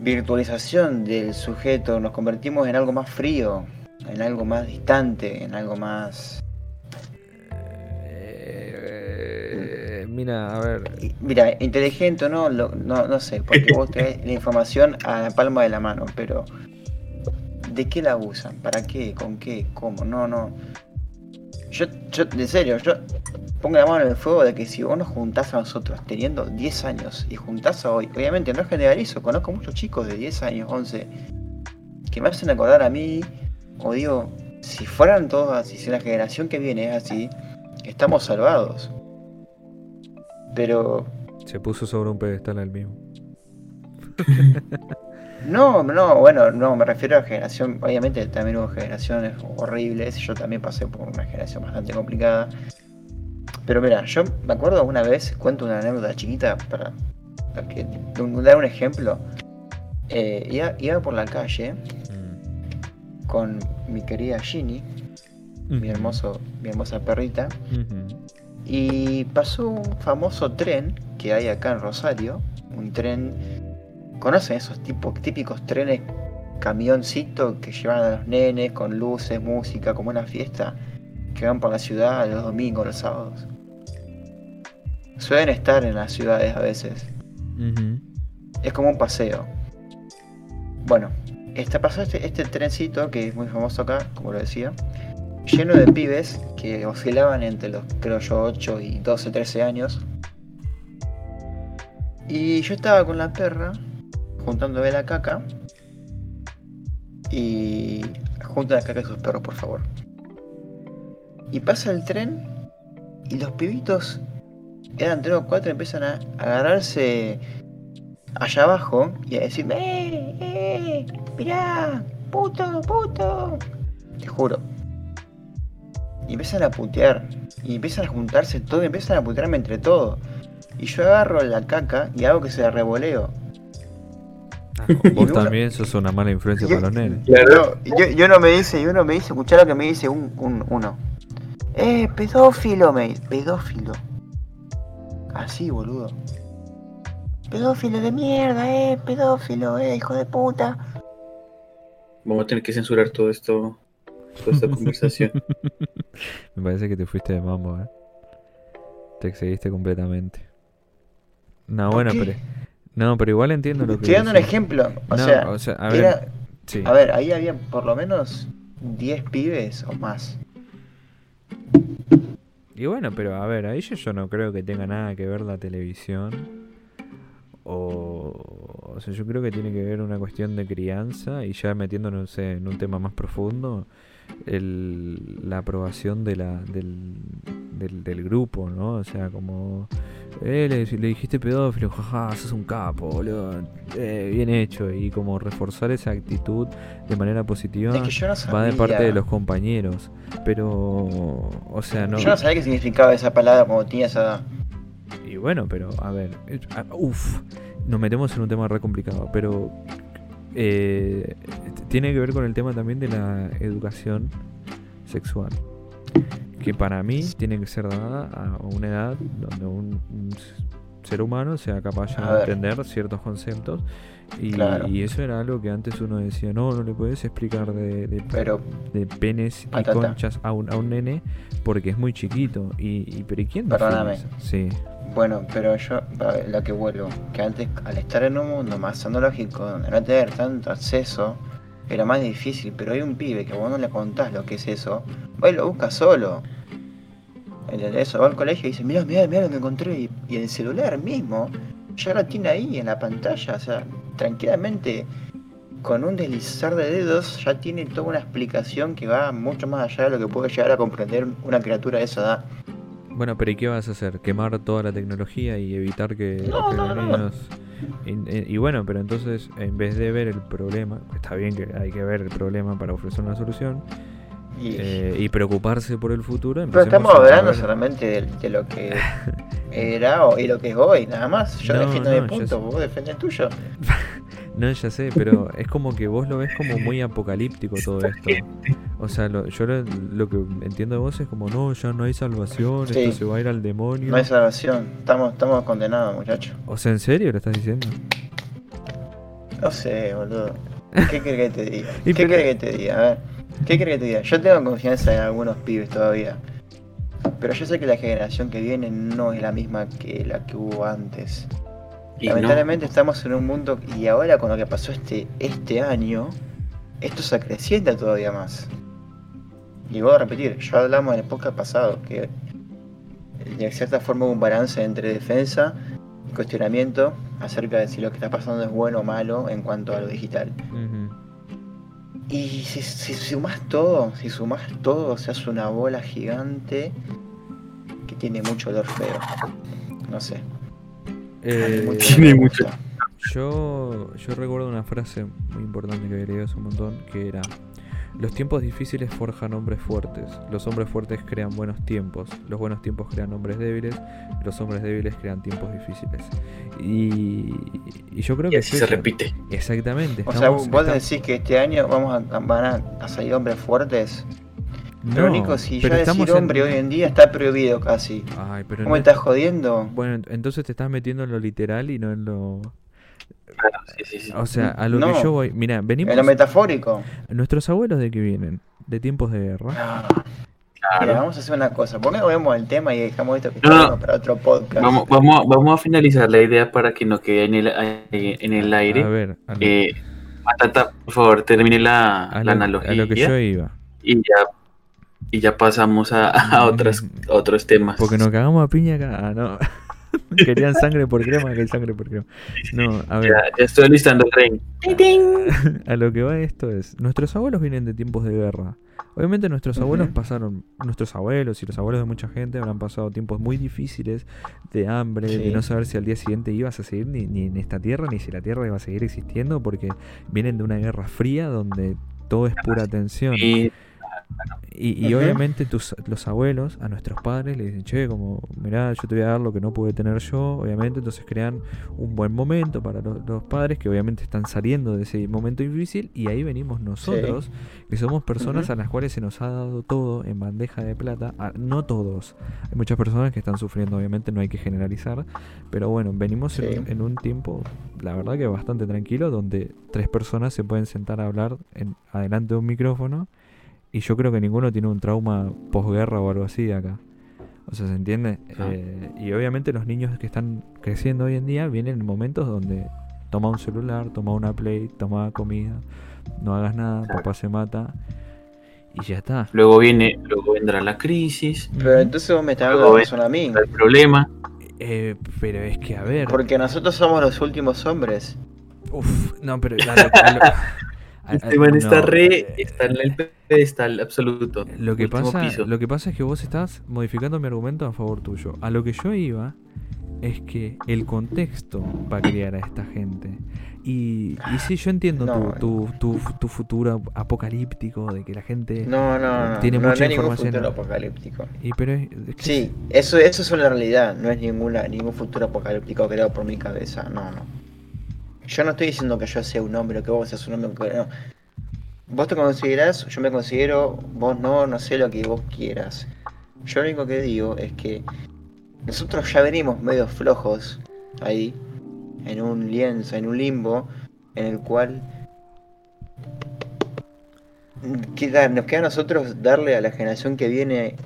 virtualización del sujeto, nos convertimos en algo más frío, en algo más distante, en algo más... Eh, mira, a ver. Mira, inteligente o no, lo- no, no sé, porque vos tenés la información a la palma de la mano, pero ¿de qué la usan? ¿Para qué? ¿Con qué? ¿Cómo? No, no. Yo, yo, en serio, yo pongo la mano en el fuego de que si vos nos juntás a nosotros teniendo 10 años y juntás a hoy, obviamente no generalizo, conozco muchos chicos de 10 años, 11, que me hacen acordar a mí, o digo, si fueran todos así, si la generación que viene es así, estamos salvados. Pero Se puso sobre un pedestal al mismo. No, no, bueno, no, me refiero a generación, obviamente también hubo generaciones horribles, yo también pasé por una generación bastante complicada. Pero mira, yo me acuerdo una vez, cuento una anécdota chiquita para, para que- dar un ejemplo. Eh, iba, iba por la calle Mm. con mi querida Ginny, mi, hermoso, mi hermosa perrita, y pasó un famoso tren que hay acá en Rosario, un tren, ¿conocen esos tipos, típicos trenes camioncito que llevan a los nenes con luces, música, como una fiesta, que van por la ciudad los domingos, los sábados? Suelen estar en las ciudades a veces, es como un paseo. Bueno, este, pasó este, este trencito que es muy famoso acá, como lo decía, lleno de pibes que oscilaban entre los, creo yo, 8 y 12, 13 años. Y yo estaba con la perra, juntándome la caca. Y junta la caca de sus perros, por favor. Y pasa el tren y los pibitos, eran tres o cuatro, empiezan a agarrarse allá abajo y a decirme, ¡eh! ¡eh! ¡Mirá! ¡puto! ¡puto! Te juro. Y empiezan a putear. Y empiezan a juntarse todo y empiezan a putearme entre todos. Y yo agarro la caca y hago que se la revoleo. Ah, Y vos también sos una mala influencia Yo- para los nenes. claro. No, yo, yo no me dice, y uno me dice, escuchá lo que me dice un, un- uno. Eh, pedófilo, me dice, pedófilo. Así, boludo. Pedófilo de mierda, eh, pedófilo, eh, hijo de puta. Vamos a tener que censurar todo esto, toda esta conversación. Me parece que te fuiste de mambo, ¿eh? Te excediste completamente. No, ¿Por bueno, qué? pero... No, pero igual entiendo lo que Estoy dando un ejemplo. O, No, sea, o sea, a ver, era- sí. a ver, ahí había por lo menos 10 pibes o más. Y bueno, pero a ver, ahí yo, yo no creo que tenga nada que ver la televisión. O, o sea, yo creo que tiene que ver una cuestión de crianza y ya metiéndonos en un tema más profundo, el, la aprobación de la, del, del, del grupo, ¿no? O sea, como, eh, le, le dijiste pedófilo, jaja, sos un capo, boludo, eh, bien hecho. Y como reforzar esa actitud de manera positiva Es que yo no sabía. va de parte de los compañeros. Pero, o sea, no... Yo no sabía qué significaba esa palabra cuando tenía esa edad. Y bueno, pero a ver, uff, nos metemos en un tema re complicado, pero eh, tiene que ver con el tema también de la educación sexual, que para mí tiene que ser dada a una edad donde un, un ser humano sea capaz ya de entender ciertos conceptos y, Claro. y eso era algo que antes uno decía, no, no le puedes explicar de, de Pero, de penes y conchas a un, a un nene porque es muy chiquito. Y, y pero ¿y quién Perdóname. Sí. bueno, pero yo, lo que vuelvo, que antes, al estar en un mundo más tecnológico, donde no tener tanto acceso, era más difícil. Pero hay un pibe que vos no le contás lo que es eso, va y lo busca solo. ¿Entendés? Va al colegio y dice, mira, mira, mira lo que encontré. Y, y el celular mismo, ya lo tiene ahí en la pantalla. O sea, tranquilamente, con un deslizar de dedos, ya tiene toda una explicación que va mucho más allá de lo que puede llegar a comprender una criatura de esa edad. Bueno, pero ¿y qué vas a hacer? ¿Quemar toda la tecnología y evitar que, No, que no, los niños... Y- y bueno, pero entonces, en vez de ver el problema, está bien que hay que ver el problema para ofrecer una solución, Y, eh, y preocuparse por el futuro, Pero estamos hablando solamente de, de lo que era o- y lo que es hoy, nada más. Yo No, defiendo no, mi punto, vos defendés el tuyo. No, ya sé, pero es como que vos lo ves como muy apocalíptico todo esto. O sea, lo, yo lo, lo que entiendo de vos es como, no, ya no hay salvación, Sí. esto se va a ir al demonio. No hay salvación, estamos, estamos condenados, muchachos. O sea, ¿en serio lo estás diciendo? No sé, boludo. ¿Qué querés que te diga? ¿Qué querés que te diga? A ver, ¿qué querés que te diga? Yo tengo confianza en algunos pibes todavía. Pero yo sé que la generación que viene no es la misma que la que hubo antes. Y no, Lamentablemente estamos en un mundo y ahora con lo que pasó este, este año, esto se acrecienta todavía más. Y voy a repetir, ya hablamos en el podcast pasado que de cierta forma hubo un balance entre defensa y cuestionamiento acerca de si lo que está pasando es bueno o malo en cuanto a lo digital. Ujú. Y si, si sumás todo, si sumás todo, se hace una bola gigante que tiene mucho olor feo. No sé. Eh, Tiene mucho- yo, yo recuerdo una frase muy importante que había leído hace un montón, que era, los tiempos difíciles forjan hombres fuertes, los hombres fuertes crean buenos tiempos, los buenos tiempos crean hombres débiles, los hombres débiles crean tiempos difíciles. Y, y yo creo y que así es se eso. repite. Exactamente. O sea, vos estamos- decís que este año vamos a, van a, a salir hombres fuertes. Pero No, Nico, si pero ya decir en- hombre hoy en día está prohibido casi. Ay, pero ¿Cómo no estás jodiendo? Bueno, ent- entonces te estás metiendo en lo literal y no en lo... Claro, sí, sí, sí. O sea, a lo No. que yo voy... Mira, venimos... En lo metafórico. Nuestros abuelos de qué vienen? De tiempos de guerra. Ah, Claro. Mira, vamos a hacer una cosa. ¿Por qué no vemos el tema y dejamos esto que No, para otro podcast? Vamos, vamos, a- vamos a finalizar la idea para que no quede en el, en el A aire. ver, a lo, Eh, Matata, por favor, termine la, a la lo- analogía a lo que yo iba. y ya y ya pasamos a, a otras, a otros temas. Porque nos cagamos a piña acá. Ah, no. Querían sangre por crema, que hay sangre por crema. No, a ver, ya, ya estoy alistando el tren. a lo que va esto es, nuestros abuelos vienen de tiempos de guerra. Obviamente nuestros abuelos pasaron, nuestros abuelos y los abuelos de mucha gente habrán pasado tiempos muy difíciles de hambre, de Sí. no saber si al día siguiente ibas a seguir ni, ni en esta tierra, ni si la tierra iba a seguir existiendo, porque vienen de una guerra fría donde todo es pura tensión. Y Y, y Ujú. obviamente tus, los abuelos a nuestros padres le dicen, che, como, mirá, yo te voy a dar lo que no pude tener yo, obviamente, entonces crean un buen momento para lo- los padres que obviamente están saliendo de ese momento difícil y ahí venimos nosotros, que somos personas Ujú. a las cuales se nos ha dado todo en bandeja de plata, a- no todos, hay muchas personas que están sufriendo, obviamente no hay que generalizar, pero bueno, venimos en, Sí. un- en un tiempo, la verdad que bastante tranquilo, donde tres personas se pueden sentar a hablar en, adelante de un micrófono y yo creo que ninguno tiene un trauma posguerra o algo así acá. O sea, ¿se entiende? Ah. Eh, y obviamente los niños que están creciendo hoy en día vienen en momentos donde toma un celular, toma una play, toma comida, no hagas nada, Claro. papá se mata y ya está. Luego viene, luego vendrá la crisis, Pero entonces vos me estás la ve- razón a mí. el problema. Eh, pero es que, a ver... Porque nosotros somos los últimos hombres. Uf, no, pero... a lo- a lo- a- a- Este man está no, re, eh, está en el pedestal absoluto. Lo que, pasa, piso. lo que pasa es que vos estás modificando mi argumento a favor tuyo. A lo que yo iba es que el contexto va a criar a esta gente. Y, y sí, yo entiendo No. tu, tu, tu, tu futuro apocalíptico de que la gente... No, no, no. Tiene no, mucha no hay ningún información. futuro apocalíptico. Y pero es, es que Sí, eso, eso es una realidad, no es ninguna, ningún futuro apocalíptico creado por mi cabeza, no, no. Yo no estoy diciendo que yo sea un hombre o que vos seas un hombre, no. Vos te considerás, yo me considero, vos no, no sé lo que vos quieras. Yo lo único que digo es que nosotros ya venimos medio flojos ahí, en un lienzo, en un limbo, en el cual queda- nos queda a nosotros darle a la generación que viene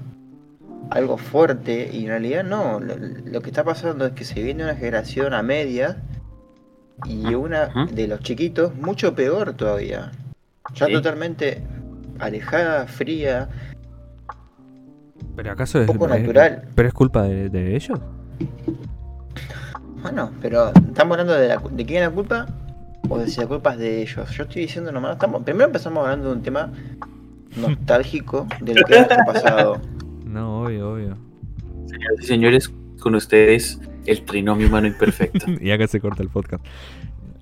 algo fuerte y en realidad no, lo, lo que está pasando es que se viene una generación a media y una de los chiquitos mucho peor todavía. Ya Sí. totalmente alejada, fría. pero acaso es, poco es- natural. pero es culpa de, de ellos. Bueno, pero estamos hablando de, la, cu- de quién es la culpa o de si la culpa es de ellos. Yo estoy diciendo nomás, estamos, primero empezamos hablando de un tema nostálgico de lo que era nuestro pasado. No, obvio, obvio. Señoras y señores, con ustedes el trinomio humano imperfecto. y acá se corta el podcast.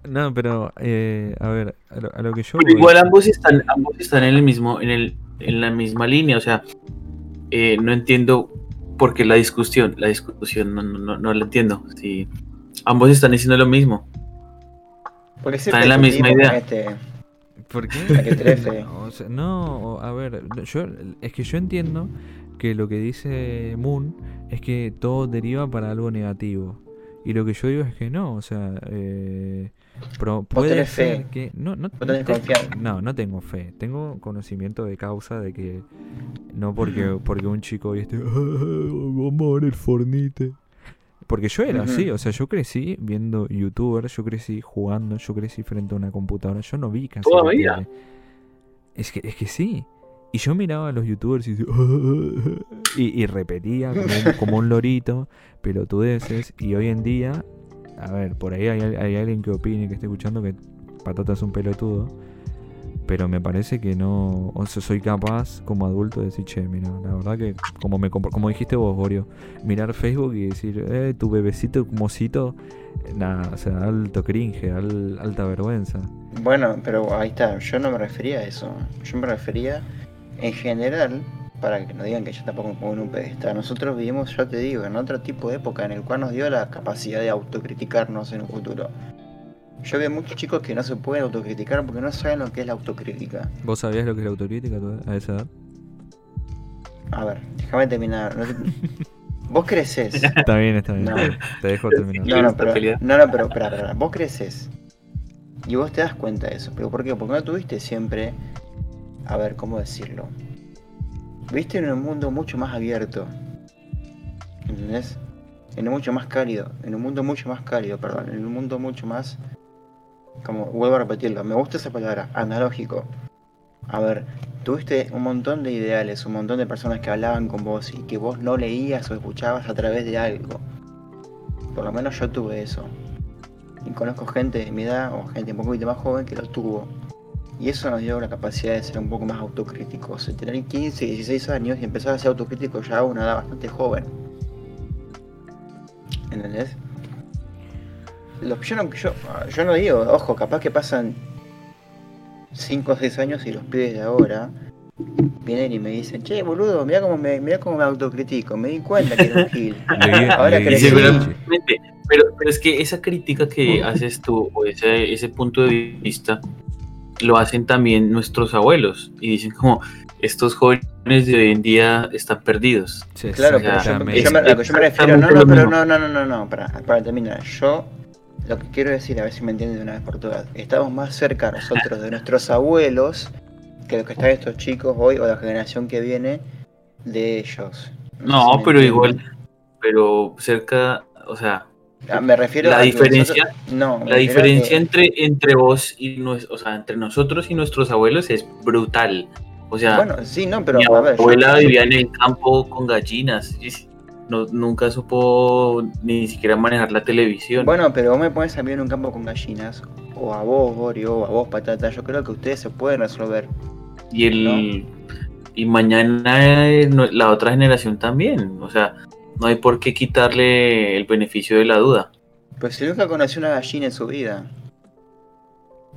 No, pero, eh, a ver, a lo, a lo que yo... Pero voy- igual ambos están, ambos están en el mismo, en el, en la misma línea, o sea, eh, no entiendo por qué la discusión, la discusión no, no, no, no la entiendo. Si ambos están diciendo lo mismo. Porque Están en la misma idea. Este, ¿Por qué? Mequetrefe. No, o sea, no, a ver, yo es que yo entiendo que lo que dice Moon es que todo deriva para algo negativo. Y lo que yo digo es que no, o sea, eh, pro- puede ser fe. que no, no, tengo fe, tengo conocimiento de causa de que no porque porque un chico hoy esté "Ah, vamos a ver el Fornite. Porque yo era Ujú. así, o sea, yo crecí viendo youtubers, yo crecí jugando, yo crecí frente a una computadora, yo no vi casi ¿Toda. Es que, es que sí. Y yo miraba a los youtubers y, y, y repetía como un, lorito, pelotudeces. Y hoy en día, a ver, por ahí hay, alguien que opine, que esté escuchando que Patata es un pelotudo. Pero me parece que no. O sea, soy capaz como adulto de decir, che, mira, la verdad que como me como dijiste vos, Borio, mirar Facebook y decir, eh, tu bebecito mocito, eh, nada, o sea, alto cringe, al- alta vergüenza. Bueno, pero ahí está, yo no me refería a eso. Yo me refería en general, para que no digan que yo tampoco me pongo en un pedestal. Nosotros vivimos, ya te digo, en otro tipo de época en el cual nos dio la capacidad de autocriticarnos en un futuro. Yo veo muchos chicos que no se pueden autocriticar porque no saben lo que es la autocrítica. ¿Vos sabías lo que es la autocrítica a esa edad? A ver, déjame terminar. No te- Vos creces. Está bien, está bien. No. Te dejo terminar. No, no, pero, no, no, pero, espera, espera, espera. vos creces y vos te das cuenta de eso. ¿Pero por qué? Porque no tuviste siempre, a ver, ¿cómo decirlo? Viste en un mundo mucho más abierto, ¿entendés? En un mucho más cálido, en un mundo mucho más cálido, perdón, en un mundo mucho más, como, vuelvo a repetirlo, me gusta esa palabra, analógico. A ver, tuviste un montón de ideales, un montón de personas que hablaban con vos y que vos no leías o escuchabas a través de algo. Por lo menos yo tuve eso. Y conozco gente de mi edad o gente un poquito más joven que lo tuvo. Y eso nos dio la capacidad de ser un poco más autocríticos. De tener 15, 16 años y empezar a ser autocrítico ya a una edad bastante joven. ¿Entendés? Los- yo, no, yo, yo no digo, ojo, capaz que pasan 5 o 6 años y los pibes de ahora vienen y me dicen, che, boludo, mira cómo me, cómo me autocritico, me di cuenta que era un gil. Ahora seguramente, pero, pero es que esa crítica que haces tú, o ese, ese punto de vista, lo hacen también nuestros abuelos. Y dicen como, estos jóvenes de hoy en día están perdidos. Sí, Claro, pero yo, me, lo que yo me refiero, no, no, pero no, no, no, no, no, para, para terminar, yo lo que quiero decir, a ver si me entienden de una vez por todas, estamos más cerca nosotros de nuestros abuelos que lo que están estos chicos hoy o la generación que viene de ellos. No, sé si me pero igual, pero cerca, o sea, me refiero la a diferencia- nosotros- no, la diferencia que- entre, entre vos y nues- o sea, entre nosotros y nuestros abuelos es brutal. O sea, Bueno, sí, no, pero mi a ver, yo- abuela vivía en el campo con gallinas. no- nunca supo ni siquiera manejar la televisión. Bueno, pero vos me pones a mí en un campo con gallinas, o a vos, Borio, o a vos, Patata, yo creo que ustedes se pueden resolver. y el y mañana eh, la otra generación también. O sea, no hay por qué quitarle el beneficio de la duda. Pues si nunca conoció una gallina en su vida.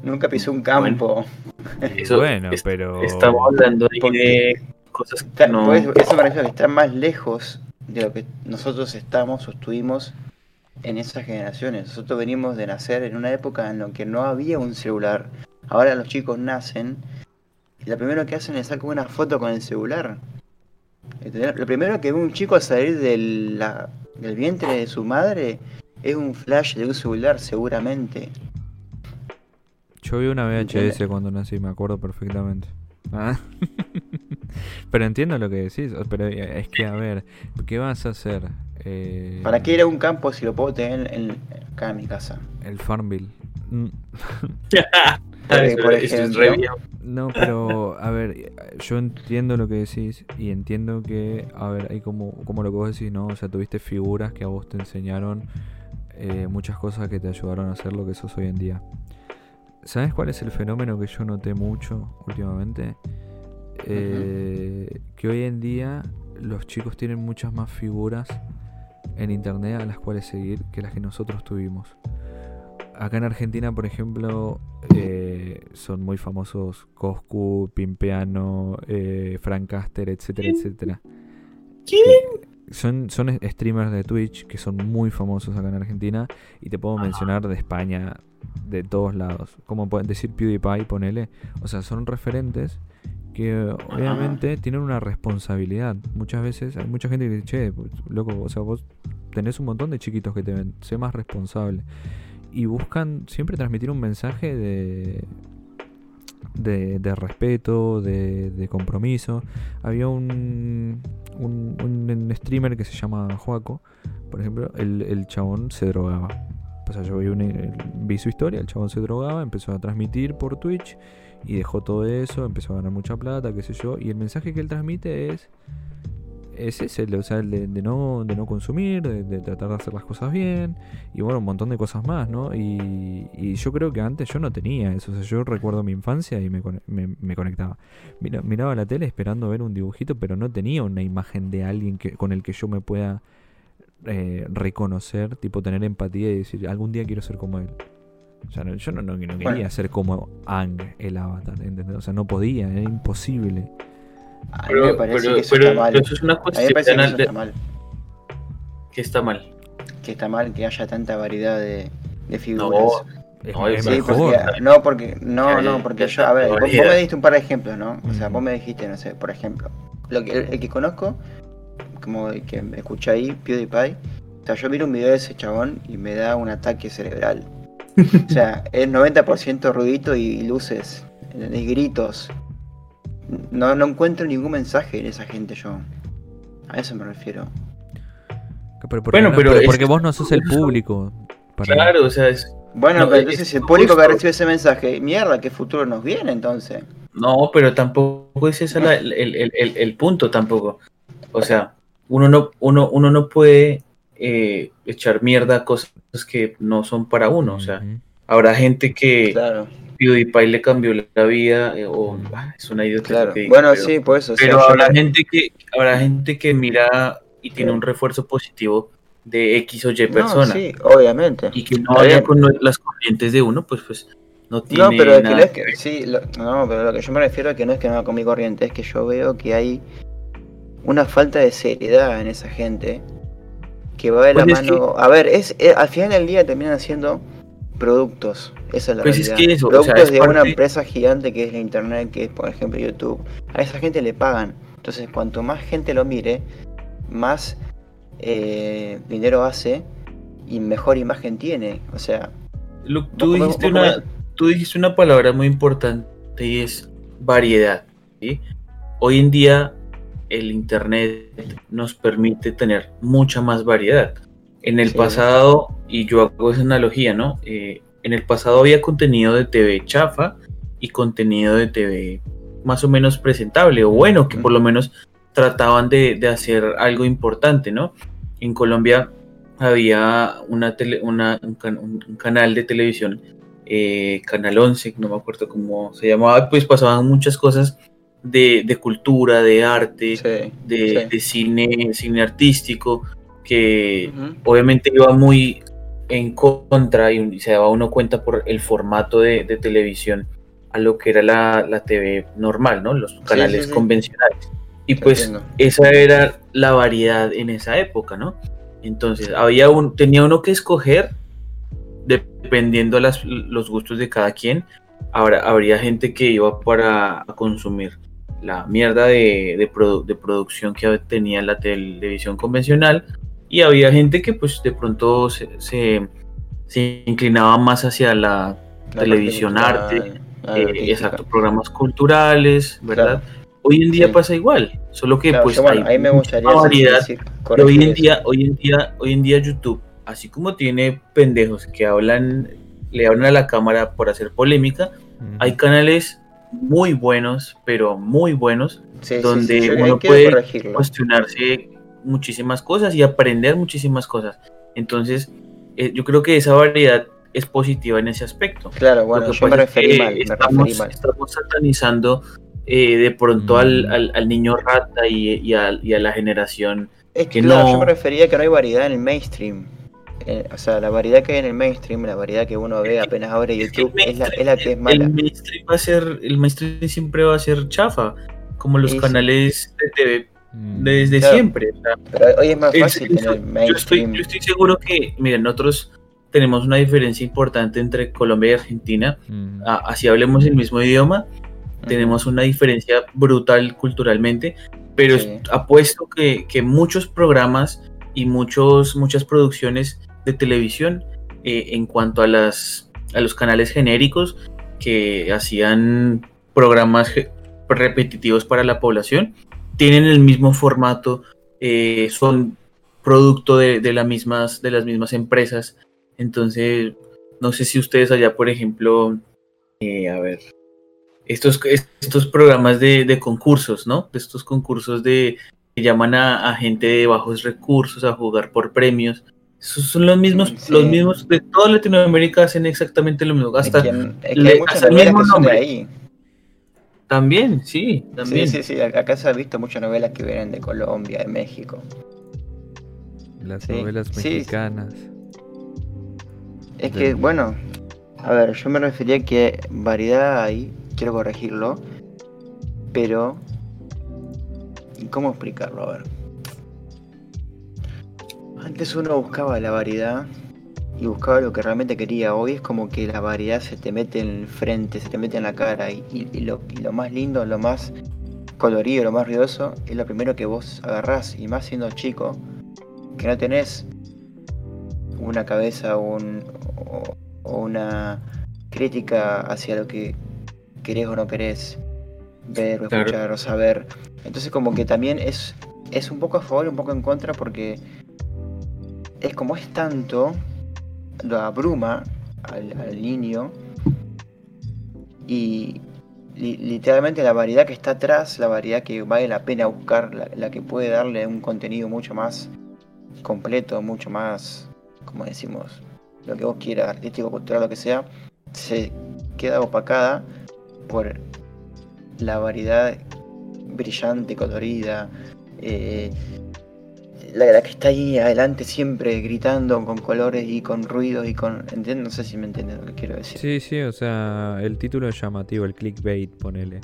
Nunca pisó un campo. Eso, Bueno, es- pero. Estamos hablando ahí de cosas que Está- no. pues, eso me refiero a que está más lejos de lo que nosotros estamos o estuvimos en esas generaciones. Nosotros venimos de nacer en una época en la que no había un celular. Ahora los chicos nacen y lo primero que hacen es sacar una foto con el celular. Lo primero que ve un chico al salir del, la- del vientre de su madre es un flash de un celular, seguramente. Yo vi una VHS ¿Entiendes? cuando nací, me acuerdo perfectamente. Ah. pero entiendo lo que decís. Pero eh, es que, a ver, ¿qué vas a hacer? Eh, ¿Para qué ir a un campo si lo puedo tener en- acá en mi casa? El Farmville. Por ejemplo. No, pero a ver, yo entiendo lo que decís y entiendo que, a ver, hay como, como lo que vos decís, ¿no? O sea, tuviste figuras que a vos te enseñaron eh, muchas cosas que te ayudaron a ser lo que sos hoy en día. ¿Sabes cuál es el fenómeno que yo noté mucho últimamente? Eh, Que hoy en día los chicos tienen muchas más figuras en internet a las cuales seguir que las que nosotros tuvimos. Acá en Argentina, por ejemplo, eh, son muy famosos Coscu, Pimpeano, eh, Frank Caster, etcétera, etcétera. Son, son streamers de Twitch que son muy famosos acá en Argentina y te puedo mencionar de España, de todos lados. Como pueden decir PewDiePie, ponele. O sea, son referentes que obviamente tienen una responsabilidad. Muchas veces hay mucha gente que dice, che, pues, loco, o sea, vos tenés un montón de chiquitos que te ven, sé más responsable. Y buscan siempre transmitir un mensaje de, de, de respeto, de, compromiso. Había un, un, streamer que se llama Joaco, por ejemplo, el, el chabón se drogaba. O sea, yo vi, vi su historia, el chabón se drogaba, empezó a transmitir por Twitch y dejó todo eso, empezó a ganar mucha plata, qué sé yo. Y el mensaje que él transmite es, es ese, el- o sea, el de, de no, de no consumir, de, de tratar de hacer las cosas bien y bueno, un montón de cosas más, ¿no? Y, y yo creo que antes yo no tenía eso, o sea, yo recuerdo mi infancia y me, me, me conectaba. Mira- miraba la tele esperando ver un dibujito, pero no tenía una imagen de alguien que, con el que yo me pueda eh, reconocer, tipo tener empatía y decir, algún día quiero ser como él. O sea, no- yo no, no- no quería Bueno. ser como Ang, el avatar, ¿entendés? O sea, no podía, era imposible. A mí me parece pero- que eso pero está mal. eso es una A mí me parece que eso está mal. que está mal. Que está mal que haya tanta variedad de, de figuras. No, Es, No, Sí, mejor. porque, no, porque, no, porque ya yo, a ver, vos, vos me diste un par de ejemplos, ¿no? O sea, vos me dijiste, no sé, por ejemplo, lo que, el, el que conozco, como el que me escuché ahí, PewDiePie, o sea, yo miro un video de ese chabón y me da un ataque cerebral. O sea, es 90% ruidito y luces, y gritos. No, no encuentro ningún mensaje en esa gente yo. A eso me refiero. Pero porque, Bueno, no- pero es- porque vos no sos el público. para- Claro, o sea, es, Bueno, No, pero es- entonces es el público que recibe ese mensaje, mierda, ¿qué futuro nos viene entonces? No, pero tampoco es ese la- el, el- el- el punto tampoco. O sea, uno no, uno, uno no puede eh, echar mierda a cosas que no son para uno. O sea, habrá gente que Claro, PewDiePie le cambió la vida eh, o ah, es una idiota claro. que diga, Bueno, pero, sí, por eso. pero habrá gente que habrá gente que mira y tiene un refuerzo positivo de X o Y No, persona sí, obviamente. y que no vaya con las corrientes de uno, pues pues no tiene No, pero nada no que que, sí, lo- no, pero lo que yo me refiero es que no es que no va con mi corriente, es que yo veo que hay una falta de seriedad en esa gente que va de la Pues es mano. A ver, es, eh, al final del día terminan siendo productos. Esa es la Pues es realidad. que eso, o productos sea, es de una empresa gigante que es la internet, que es por ejemplo YouTube. A esa gente le pagan. Entonces, cuanto más gente lo mire, más eh, dinero hace y mejor imagen tiene. O sea, tú, dijiste vos una, tú dijiste una palabra muy importante y es variedad. ¿sí? Hoy en día el Internet nos permite tener mucha más variedad. En el Sí. pasado, y yo hago esa analogía, ¿no? Eh, en el pasado había contenido de TV chafa y contenido de TV más o menos presentable o bueno, que por lo menos trataban de, de hacer algo importante, ¿no? En Colombia había una tele- una- un, can- un- canal de televisión, eh, Canal 11, no me acuerdo cómo se llamaba, pues pasaban muchas cosas de, de cultura, de arte, sí, de, sí. de cine, cine artístico, que obviamente iba muy en contra y, se daba uno cuenta por el formato de, de televisión a lo que era la, la TV normal, ¿no? Los canales sí, sí. convencionales. Y Te pues entiendo. esa era la variedad en esa época, ¿no? Entonces, había un, tenía uno que escoger dependiendo las, los gustos de cada quien. Ahora, habría gente que iba para a consumir la mierda de, de, produ- de producción que tenía la televisión convencional y había gente que pues de pronto se, se, se inclinaba más hacia la La televisión, arte, la eh, exacto, programas culturales, ¿verdad? Claro. Hoy en día Sí. pasa igual, solo que Claro, pues bueno, hay ahí me mucha gustaría variedad decir, hoy en eso. día, hoy en día, hoy en día YouTube, así como tiene pendejos que hablan, le hablan a la cámara por hacer polémica, hay canales muy buenos, pero muy buenos, Sí, donde sí, uno puede corregirlo. cuestionarse muchísimas cosas y aprender muchísimas cosas. Entonces, eh, yo creo que esa variedad es positiva en ese aspecto. Claro, bueno, yo me es referí que mal, me estamos, referí mal. estamos satanizando eh, de pronto al, Mm. al- al niño rata y, y a, y a la generación. Es que que claro, no- yo me refería a que no hay variedad en el mainstream. Eh, o sea, la variedad que hay en el mainstream, la variedad que uno ve apenas abre Es que YouTube, el es la, es la que es El mala. mainstream va a ser, el mainstream siempre va a ser chafa, como los canales de TV. Desde Claro. siempre. Pero hoy es más Es- fácil eso- tener yo, estoy, yo estoy seguro que, miren, nosotros tenemos una diferencia importante entre Colombia y Argentina. Mm. A- así hablemos el mismo idioma, tenemos una diferencia brutal culturalmente, pero Sí. apuesto que, que muchos programas y muchos, muchas producciones de televisión eh, en cuanto a, las, a los canales genéricos que hacían programas repetitivos para la población, tienen el mismo formato, eh, son producto de, de, las mismas, de las mismas empresas. Entonces, no sé si ustedes allá, por ejemplo, eh, a ver, estos, estos programas de, de, concursos, ¿no? De estos concursos de que llaman a, a, gente de bajos recursos a jugar por premios. Esos son los mismos, sí. los mismos de toda Latinoamérica hacen exactamente lo mismo. Hasta, que son de ahí. También, sí, también. Sí, sí, sí. Acá se ha visto muchas novelas que vienen de Colombia, de México. Las sí, novelas mexicanas. Sí. Es que, bueno, a ver, yo me refería a que variedad hay, quiero corregirlo, pero ¿cómo explicarlo? A ver. Antes uno buscaba la variedad y buscaba lo que realmente quería. Hoy es como que la variedad se te mete en el frente, se te mete en la cara y, y, y, lo, y lo, más lindo, lo más colorido, lo más ruidoso es lo primero que vos agarrás y más siendo chico, que no tenés una cabeza un, o, o una crítica hacia lo que querés o no querés ver o escuchar claro. o saber. Entonces como que también es, es un poco a favor y un poco en contra porque es como es tanto, lo abruma al, al niño y li, literalmente la variedad que está atrás, la variedad que vale la pena buscar, la, la, que puede darle un contenido mucho más completo, mucho más, como decimos, lo que vos quieras, artístico, cultural, lo que sea, se queda opacada por la variedad brillante, colorida, eh, la, la que está ahí adelante siempre gritando con colores y con ruidos y con... ¿Entiendes? No sé si me entiendes lo que quiero decir. Sí, sí, o sea, el título es llamativo, el clickbait, ponele.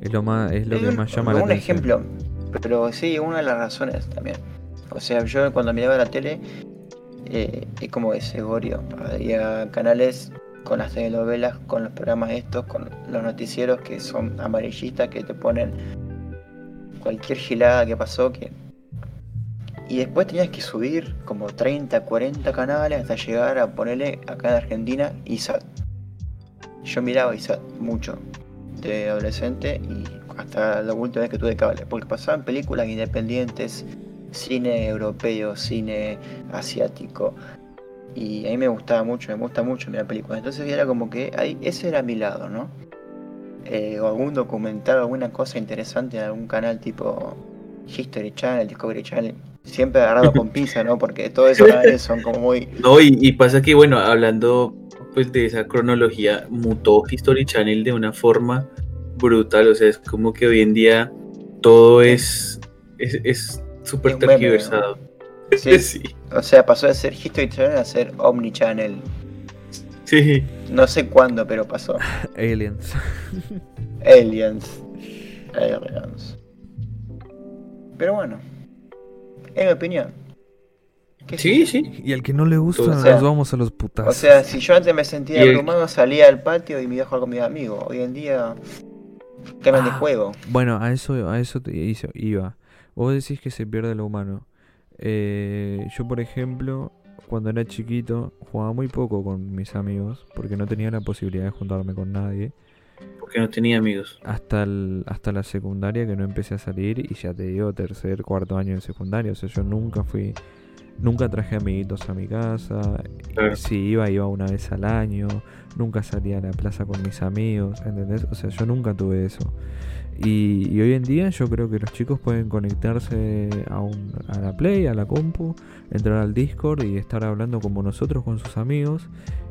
Es lo más, es lo Es que un- más llama la un atención. ejemplo, pero sí, una de las razones también. O sea, yo cuando miraba la tele, eh, es como ese gorio. Había canales con las telenovelas, con los programas estos, con los noticieros que son amarillistas, que te ponen cualquier gilada que pasó. que Y después tenías que subir como 30, 40 canales hasta llegar a ponerle acá en Argentina ISAT. Yo miraba ISAT mucho de adolescente y hasta la última vez que tuve cable, porque pasaban películas independientes, cine europeo, cine asiático, y a mí me gustaba mucho, me gusta mucho mirar películas, entonces era como que ahí, ese era mi lado, ¿no? Eh, o algún documental, alguna cosa interesante en algún canal tipo History Channel, Discovery Channel, siempre agarrado con pinza, ¿no? Porque todos esos son como muy... No, y, y pasa que, bueno, hablando pues de esa cronología, mutó History Channel de una forma brutal. O sea, es como que hoy en día todo es es es súper Es tergiversado. Sí, Sí, o sea, pasó de ser History Channel a ser Omni Channel. sí. No sé cuándo, pero pasó. Aliens. Aliens. Aliens. Pero bueno, es mi opinión. ¿Qué sé Sí, sí. Y al que no le gusta, O sea- nos vamos a los putazos. O sea, si yo antes me sentía el- abrumado, salía al patio y me iba a jugar con mis amigos. Hoy en día, de Ah. juego. Bueno, a eso, a eso te hizo, iba. Vos decís que se pierde lo humano. Eh, yo, por ejemplo, cuando era chiquito, jugaba muy poco con mis amigos, porque no tenía la posibilidad de juntarme con nadie. Porque no tenía amigos. Hasta, el, hasta la secundaria que no empecé a salir y ya te digo, tercer, cuarto año en secundaria. O sea, yo nunca fui, nunca traje amiguitos a mi casa. Claro. Si iba, iba una vez al año. Nunca salía a la plaza con mis amigos, ¿entendés? O sea, yo nunca tuve eso. Y, y hoy en día yo creo que los chicos pueden conectarse a, un, a la Play, a la compu, entrar al Discord y estar hablando como nosotros con sus amigos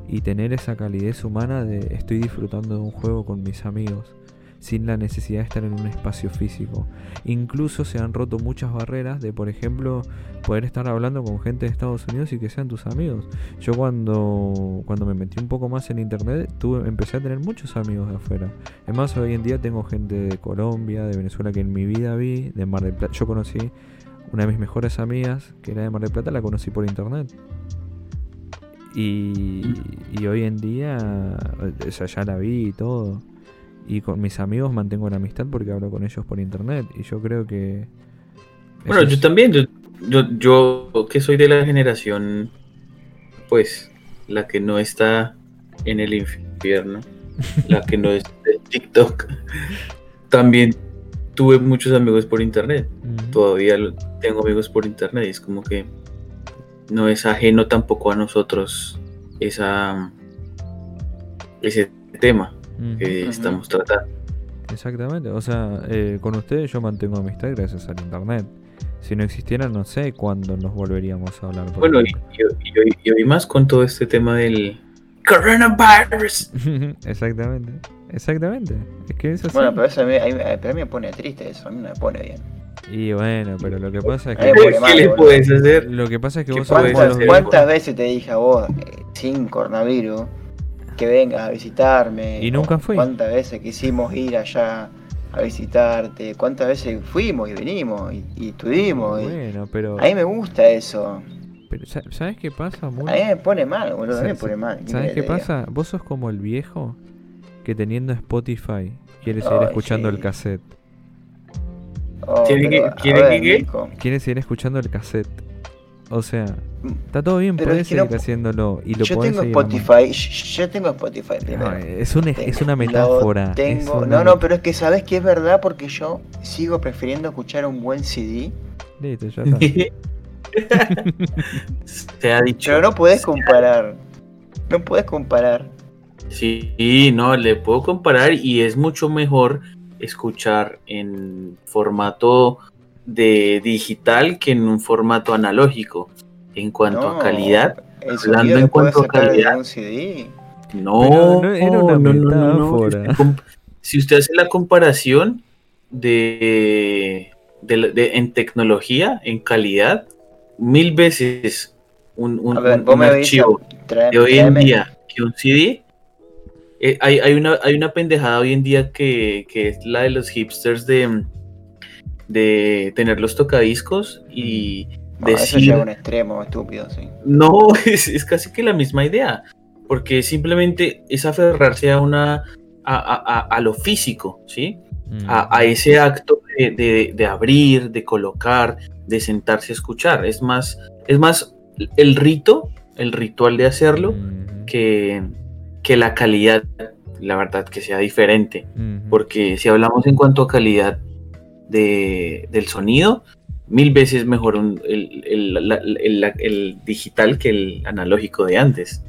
y tener esa calidez humana de estoy disfrutando de un juego con mis amigos sin la necesidad de estar en un espacio físico. Incluso se han roto muchas barreras de, por ejemplo, poder estar hablando con gente de Estados Unidos y que sean tus amigos. Yo cuando, cuando me metí un poco más en internet, tuve, empecé a tener muchos amigos de afuera. Es más, hoy en día tengo gente de Colombia, de Venezuela que en mi vida vi, de Mar del Plata. Yo conocí una de mis mejores amigas, que era de Mar del Plata, la conocí por internet. Y, y hoy en día, o sea, ya la vi y todo. Y con mis amigos mantengo la amistad porque hablo con ellos por internet. Y yo creo que. Bueno, yo es- también, yo, yo, yo que soy de la generación, pues, la que no está en el infierno, la que no es de TikTok, también tuve muchos amigos por internet. Todavía tengo amigos por internet y es como que no es ajeno tampoco a nosotros esa, ese tema que estamos tratando. Exactamente, o sea, eh, con ustedes yo mantengo amistad gracias al internet. Si no existiera, no sé cuándo nos volveríamos a hablar. por Bueno, y, ejemplo. y- y hoy, y hoy más con todo este tema del coronavirus. exactamente, exactamente. Es que es así. Bueno, pero eso a mí, a mí- pero a mí me pone triste eso, a mí no me pone bien. Y bueno, pero lo que pasa es Eh, que. porque ¿Qué mal, le puedes hacer? Lo que pasa es que ¿Qué vos ¿Cuántas, cuántas veces te dije a vos, eh, sin coronavirus, que vengas a visitarme? Y nunca fui. ¿Cuántas veces quisimos ir allá a visitarte? ¿Cuántas veces fuimos y venimos y, y estuvimos? y- Bueno, pero. A mí me gusta eso. pero sa- ¿Sabes qué pasa, Mul? A mí me pone mal, boludo. A mí me pone mal. ¿Sabes qué pasa? Vos sos como el viejo que teniendo Spotify quiere seguir escuchando sí. el cassette. Oh, ¿Quiere pero, que- a quiere ver, que qué? Nico, Quiere seguir escuchando el cassette. O sea, está todo bien, Pero podés es que no seguir po- haciéndolo. Y lo Yo tengo. Spotify, yo tengo Spotify primero. No, es, un, es una metáfora. es tengo- una No, no, pero es que sabes que es verdad porque yo sigo prefiriendo escuchar un buen CD. Listo, ya está. Se ha dicho. Pero no puedes comparar. No puedes comparar. Sí, no, le puedo comparar y es mucho mejor escuchar en formato de digital que en un formato analógico. En cuanto No, a calidad, hablando en cuanto a calidad. CD. no, Pero no era una no, no, no, no. metáfora. Si usted hace la comparación de de la- de- en tecnología, en calidad, mil veces un, ver, archivo de hoy en día que un CD. Eh, hay, hay, una, hay una pendejada hoy en día que, que es la de los hipsters de, de tener los tocadiscos y No, eso decir... llega a un extremo estúpido, sí. No, es, es casi que la misma idea, porque simplemente es aferrarse a una a, a- a- a lo físico, ¿sí? Mm. A, a ese acto de, de- de abrir, de colocar, de sentarse a escuchar. Es más, es más el rito, el ritual de hacerlo, Ujú. que, que la calidad, la verdad, que sea diferente. Porque si hablamos en cuanto a calidad de- del sonido, mil veces mejor un- el, el- la- el- la- el digital que el analógico de antes.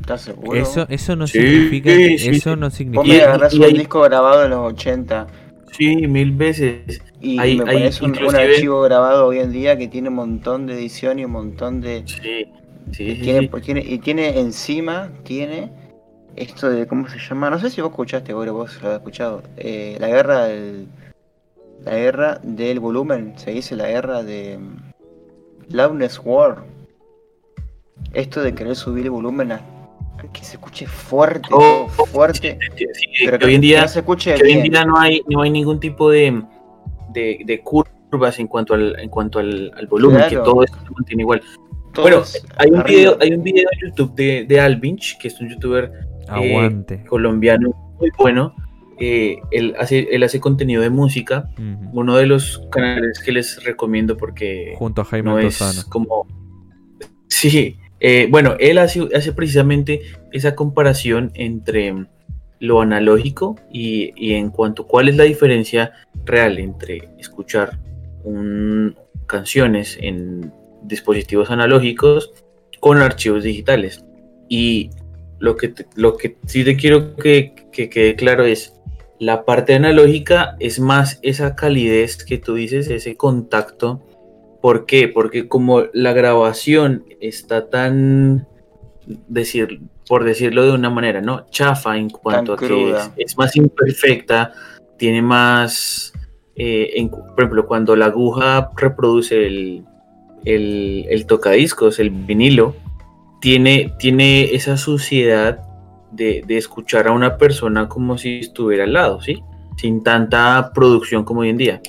¿Estás seguro? Eso, eso no Sí, significa, sí, sí. eso no Vos significa. me agarrás y un disco grabado en los 80 Sí, mil veces. y Hay- me hay pones un, un inclusive- archivo grabado hoy en día que tiene un montón de edición y un montón de... Sí, sí, y sí, tiene, sí. pues tiene- y tiene encima, tiene esto de, ¿cómo se llama? No sé si vos escuchaste, bueno, vos lo has escuchado. Eh, la guerra del... La guerra del volumen, se dice la guerra de... mm, Loudness War. Esto de querer subir el volumen a, que se escuche fuerte, Oh, todo fuerte. Sí, sí, pero que hoy en día no se escuche que hoy en día no hay, no hay ningún tipo de, de, de curvas en cuanto al, en cuanto al, al volumen, Claro. que todo esto se mantiene igual. Bueno, hay un, arriba. video, hay un video en YouTube de, de Alvinch, que es un youtuber Aguante. colombiano muy bueno. Eh, él, hace, él hace contenido de música. Uno de los canales que les recomiendo porque Junto a Jaime no es como... Sí, eh, bueno, él hace, hace precisamente esa comparación entre lo analógico y, y en cuanto cuál es la diferencia real entre escuchar un- canciones en dispositivos analógicos con archivos digitales. Y lo que, te- lo que sí te quiero que, que quede claro es, la parte analógica es más esa calidez que tú dices, ese contacto. ¿Por qué? Porque como la grabación está tan, decir, por decirlo de una manera, ¿no? Chafa en cuanto a que es más imperfecta, tiene más, eh, en- por ejemplo, cuando la aguja reproduce el, el, el tocadiscos, el vinilo, tiene, tiene esa suciedad de, de escuchar a una persona como si estuviera al lado, ¿sí? Sin tanta producción como hoy en día.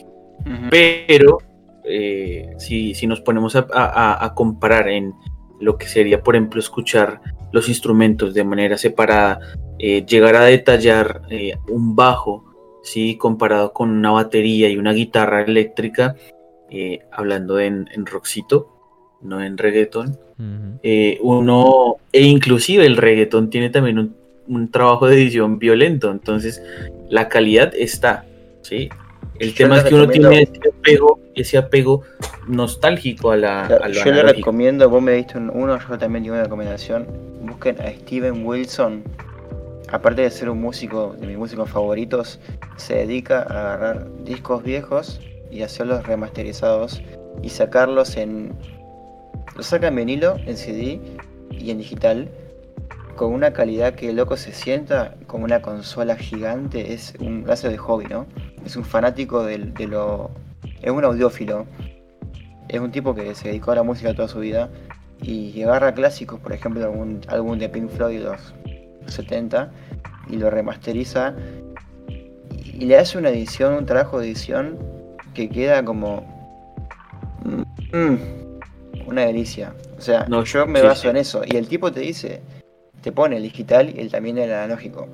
Pero eh, si, si nos ponemos a, a- a comparar en lo que sería, por ejemplo, escuchar los instrumentos de manera separada, eh, llegar a detallar eh, un bajo, ¿sí? comparado con una batería y una guitarra eléctrica, hablando en, en rockcito, no en reggaeton, Ujú. eh, uno, e inclusive el reggaetón tiene también un, un trabajo de edición violento, entonces la calidad está, ¿sí? El Yo tema le es que uno tiene ese apego, ese apego nostálgico a la Claro, a lo yo le analógico. recomiendo, vos me diste un- uno, yo también tengo una recomendación. Busquen a Steven Wilson. Aparte de ser un músico de mis músicos favoritos, se dedica a agarrar discos viejos y hacerlos remasterizados y sacarlos en. Los saca en vinilo, en CD y en digital, con una calidad que el loco se sienta como una consola gigante. Es un clase de hobby, ¿no? Es un fanático de lo. Es un audiófilo es un tipo que se dedicó a la música toda su vida y agarra clásicos, por ejemplo, algún álbum de Pink Floyd de los 70 y lo remasteriza y le hace una edición, un trabajo de edición que queda como mm, una delicia. O sea, No, yo me sí, baso sí. en eso y el tipo te dice, te pone el digital y el, también el analógico.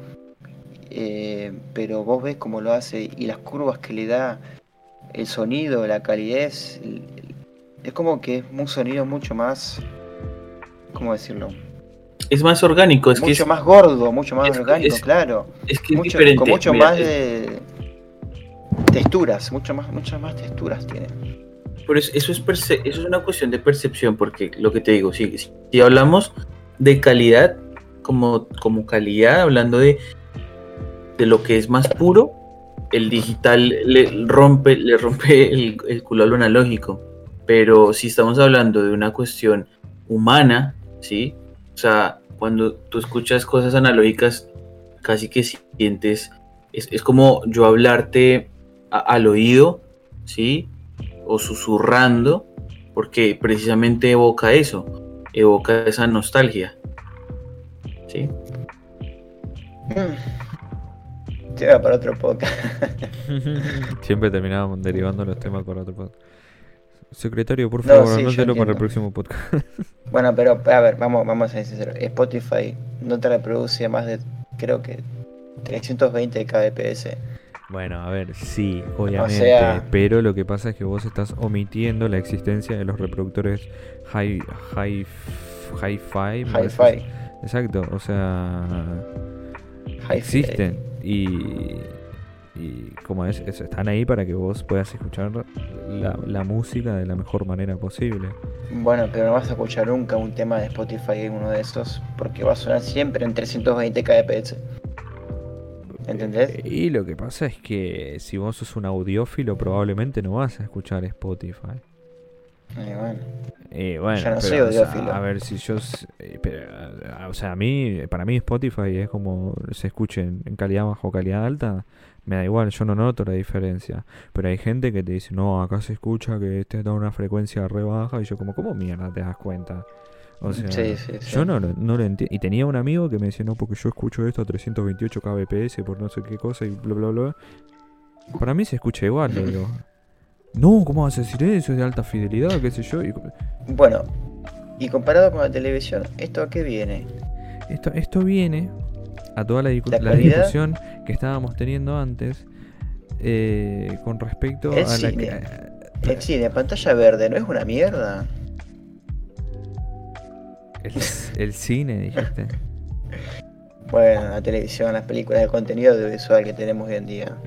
Eh, pero vos ves cómo lo hace y las curvas que le da, el sonido, la calidez, el- el- es como que es un sonido mucho más, ¿cómo decirlo? Es más orgánico, es que mucho es, más gordo, mucho más es- orgánico, es- claro. es que es diferente. con mucho Mira, más es- de texturas, mucho más, muchas más texturas tiene. Pero es- eso es, eso es una cuestión de percepción, porque lo que te digo, si, si hablamos de calidad, como, como calidad, hablando de, de lo que es más puro, el digital le rompe, le rompe el, el culo a lo analógico. Pero si estamos hablando de una cuestión humana, ¿sí? O sea, cuando tú escuchas cosas analógicas, casi que sientes, es, es como yo hablarte al oído ¿sí? O susurrando, porque precisamente evoca eso, evoca esa nostalgia, ¿sí? Tema para otro podcast. Siempre terminábamos derivando los temas por otro podcast. Secretario, por No, favor, sí, yo anótelo para el próximo podcast. Bueno, pero a ver, vamos, vamos a ser sinceros. Spotify no te reproduce más de, creo que, 320 kbps. Bueno, a ver, sí, obviamente, sea- pero lo que pasa es que vos estás omitiendo la existencia de los reproductores hi, hi, hi-fi. Hi-Fi. Exacto, o sea, Hi-Fi. existen y, y como es, es- están ahí para que vos puedas escuchar la, la música de la mejor manera posible. Bueno, pero no vas a escuchar nunca un tema de Spotify en uno de esos porque va a sonar siempre en 320 kbps. ¿Entendés? Y lo que pasa es que si vos sos un audiófilo probablemente no vas a escuchar Spotify. Y bueno. Eh, bueno, Yo no pero, soy o sea, audiófilo. a ver si yo, eh, pero, o sea, a mí, para mí Spotify es como se escuche en, calidad baja o calidad alta, me da igual, yo no noto la diferencia. Pero hay gente que te dice, no, acá se escucha que este da una frecuencia re baja y yo como, ¿cómo mierda te das cuenta? O sea, Sí, sí, sí. yo no, lo- no lo entiendo. Y tenía un amigo que me decía, no, porque yo escucho esto a 328 kbps por no sé qué cosa y bla, bla, bla. Para mí se escucha igual, le digo. No, ¿cómo vas a decir eso? Es de alta fidelidad, qué sé yo. Y Bueno, y comparado con la televisión, ¿esto a qué viene? Esto, esto viene a toda la, discu- La la calidad- discusión que estábamos teniendo antes eh, con respecto El a la que- El cine, pantalla verde, ¿no es una mierda? El, el cine, dijiste. Bueno, la televisión, las películas, el contenido audiovisual que tenemos hoy en día.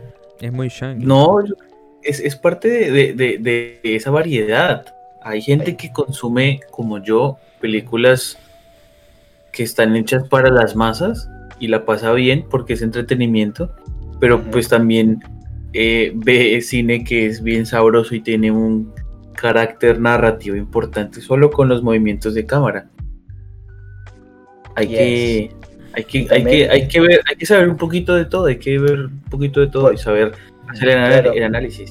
Es muy yankee. No, es, es parte de, de- de- de esa variedad. Hay gente Ay. que consume, como yo, películas que están hechas para las masas y la pasa bien porque es entretenimiento, pero pues también eh, ve cine que es bien sabroso y tiene un carácter narrativo importante solo con los movimientos de cámara. Hay Yes. que... Hay que, hay, que, hay que ver, hay que saber un poquito de todo, hay que ver un poquito de todo y saber hacer el, anal- Claro. el análisis.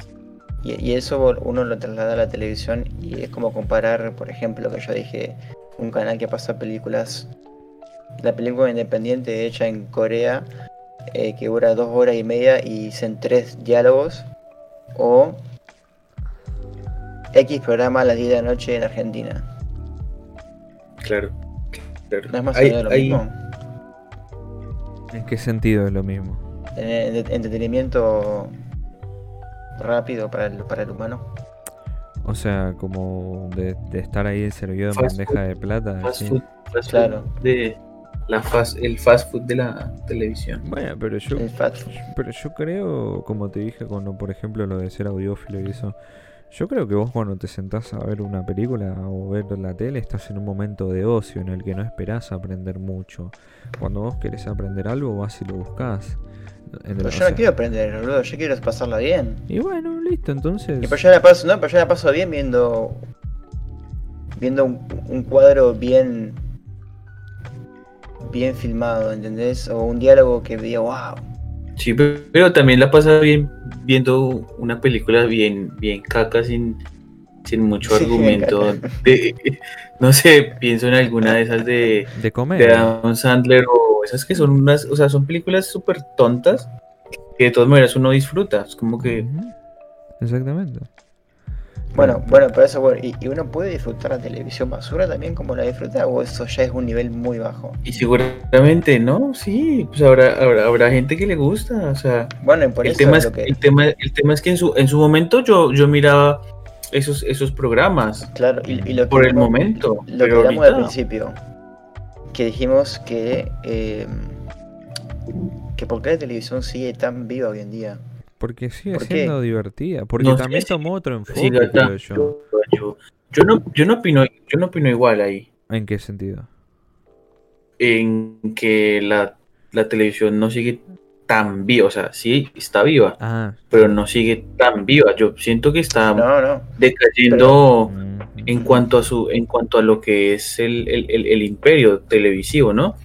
Y, y eso uno lo traslada a la televisión y es como comparar, por ejemplo, que yo dije, un canal que pasa películas, la película independiente hecha en Corea, eh, que dura dos horas y media y dicen tres diálogos, o X programa a las 10 de la noche en Argentina. Claro. Claro. ¿No es más Hay- menos lo hay- mismo? ¿En qué sentido es lo mismo? En- en- entretenimiento rápido para el, para el humano. O sea, como de, de estar ahí servido en Fast bandeja de plata. fast sí. food, fast Claro. food de la fast, el fast food de la televisión. Bueno, pero yo, El fast food. pero yo creo, como te dije, cuando por ejemplo lo de ser audiófilo y eso, yo creo que vos cuando te sentás a ver una película o ver la tele estás en un momento de ocio en el que no esperás aprender mucho. Cuando vos querés aprender algo vas y lo buscás. En el- Pero yo sea, no quiero aprender, boludo, yo quiero pasarla bien. Y bueno, listo, entonces... Y pero yo la paso, no, pero yo la paso bien viendo. Viendo un, un cuadro bien. Bien filmado, ¿entendés? O un diálogo que diga, wow. Sí, pe- pero también la pasa bien viendo una película bien, bien caca sin, sin mucho Sí, argumento. De- no sé, pienso en alguna de esas de, De de comer. Adam Sandler o esas que son unas, o sea, son películas súper tontas que de todas maneras uno disfruta. Es como que Exactamente. Bueno, bueno, pero eso, bueno, ¿y, y uno puede disfrutar la televisión basura también como la disfruta? ¿O eso ya es un nivel muy bajo? Y seguramente, ¿no? Sí, pues habrá, habrá, habrá gente que le gusta, o sea, Bueno, y por el eso tema, es lo que. el, tema, el tema es que en su, en su momento yo, yo miraba esos, esos programas Claro, y, y lo que por el mo- momento, Lo que hablamos al principio. Que dijimos que. eh, que por qué la televisión sigue tan viva hoy en día. Porque sigue ¿Por qué? siendo divertida. Porque No también si- tomó otro enfoque, creo yo. yo, yo no, yo no opino, yo no opino igual ahí, ¿En qué sentido? en que la, la televisión no sigue tan viva, o sea, sí está viva, Ah. pero no sigue tan viva. Yo siento que está No, no. decayendo en cuanto a su, en cuanto a lo que es el, el- el- el imperio televisivo, ¿no?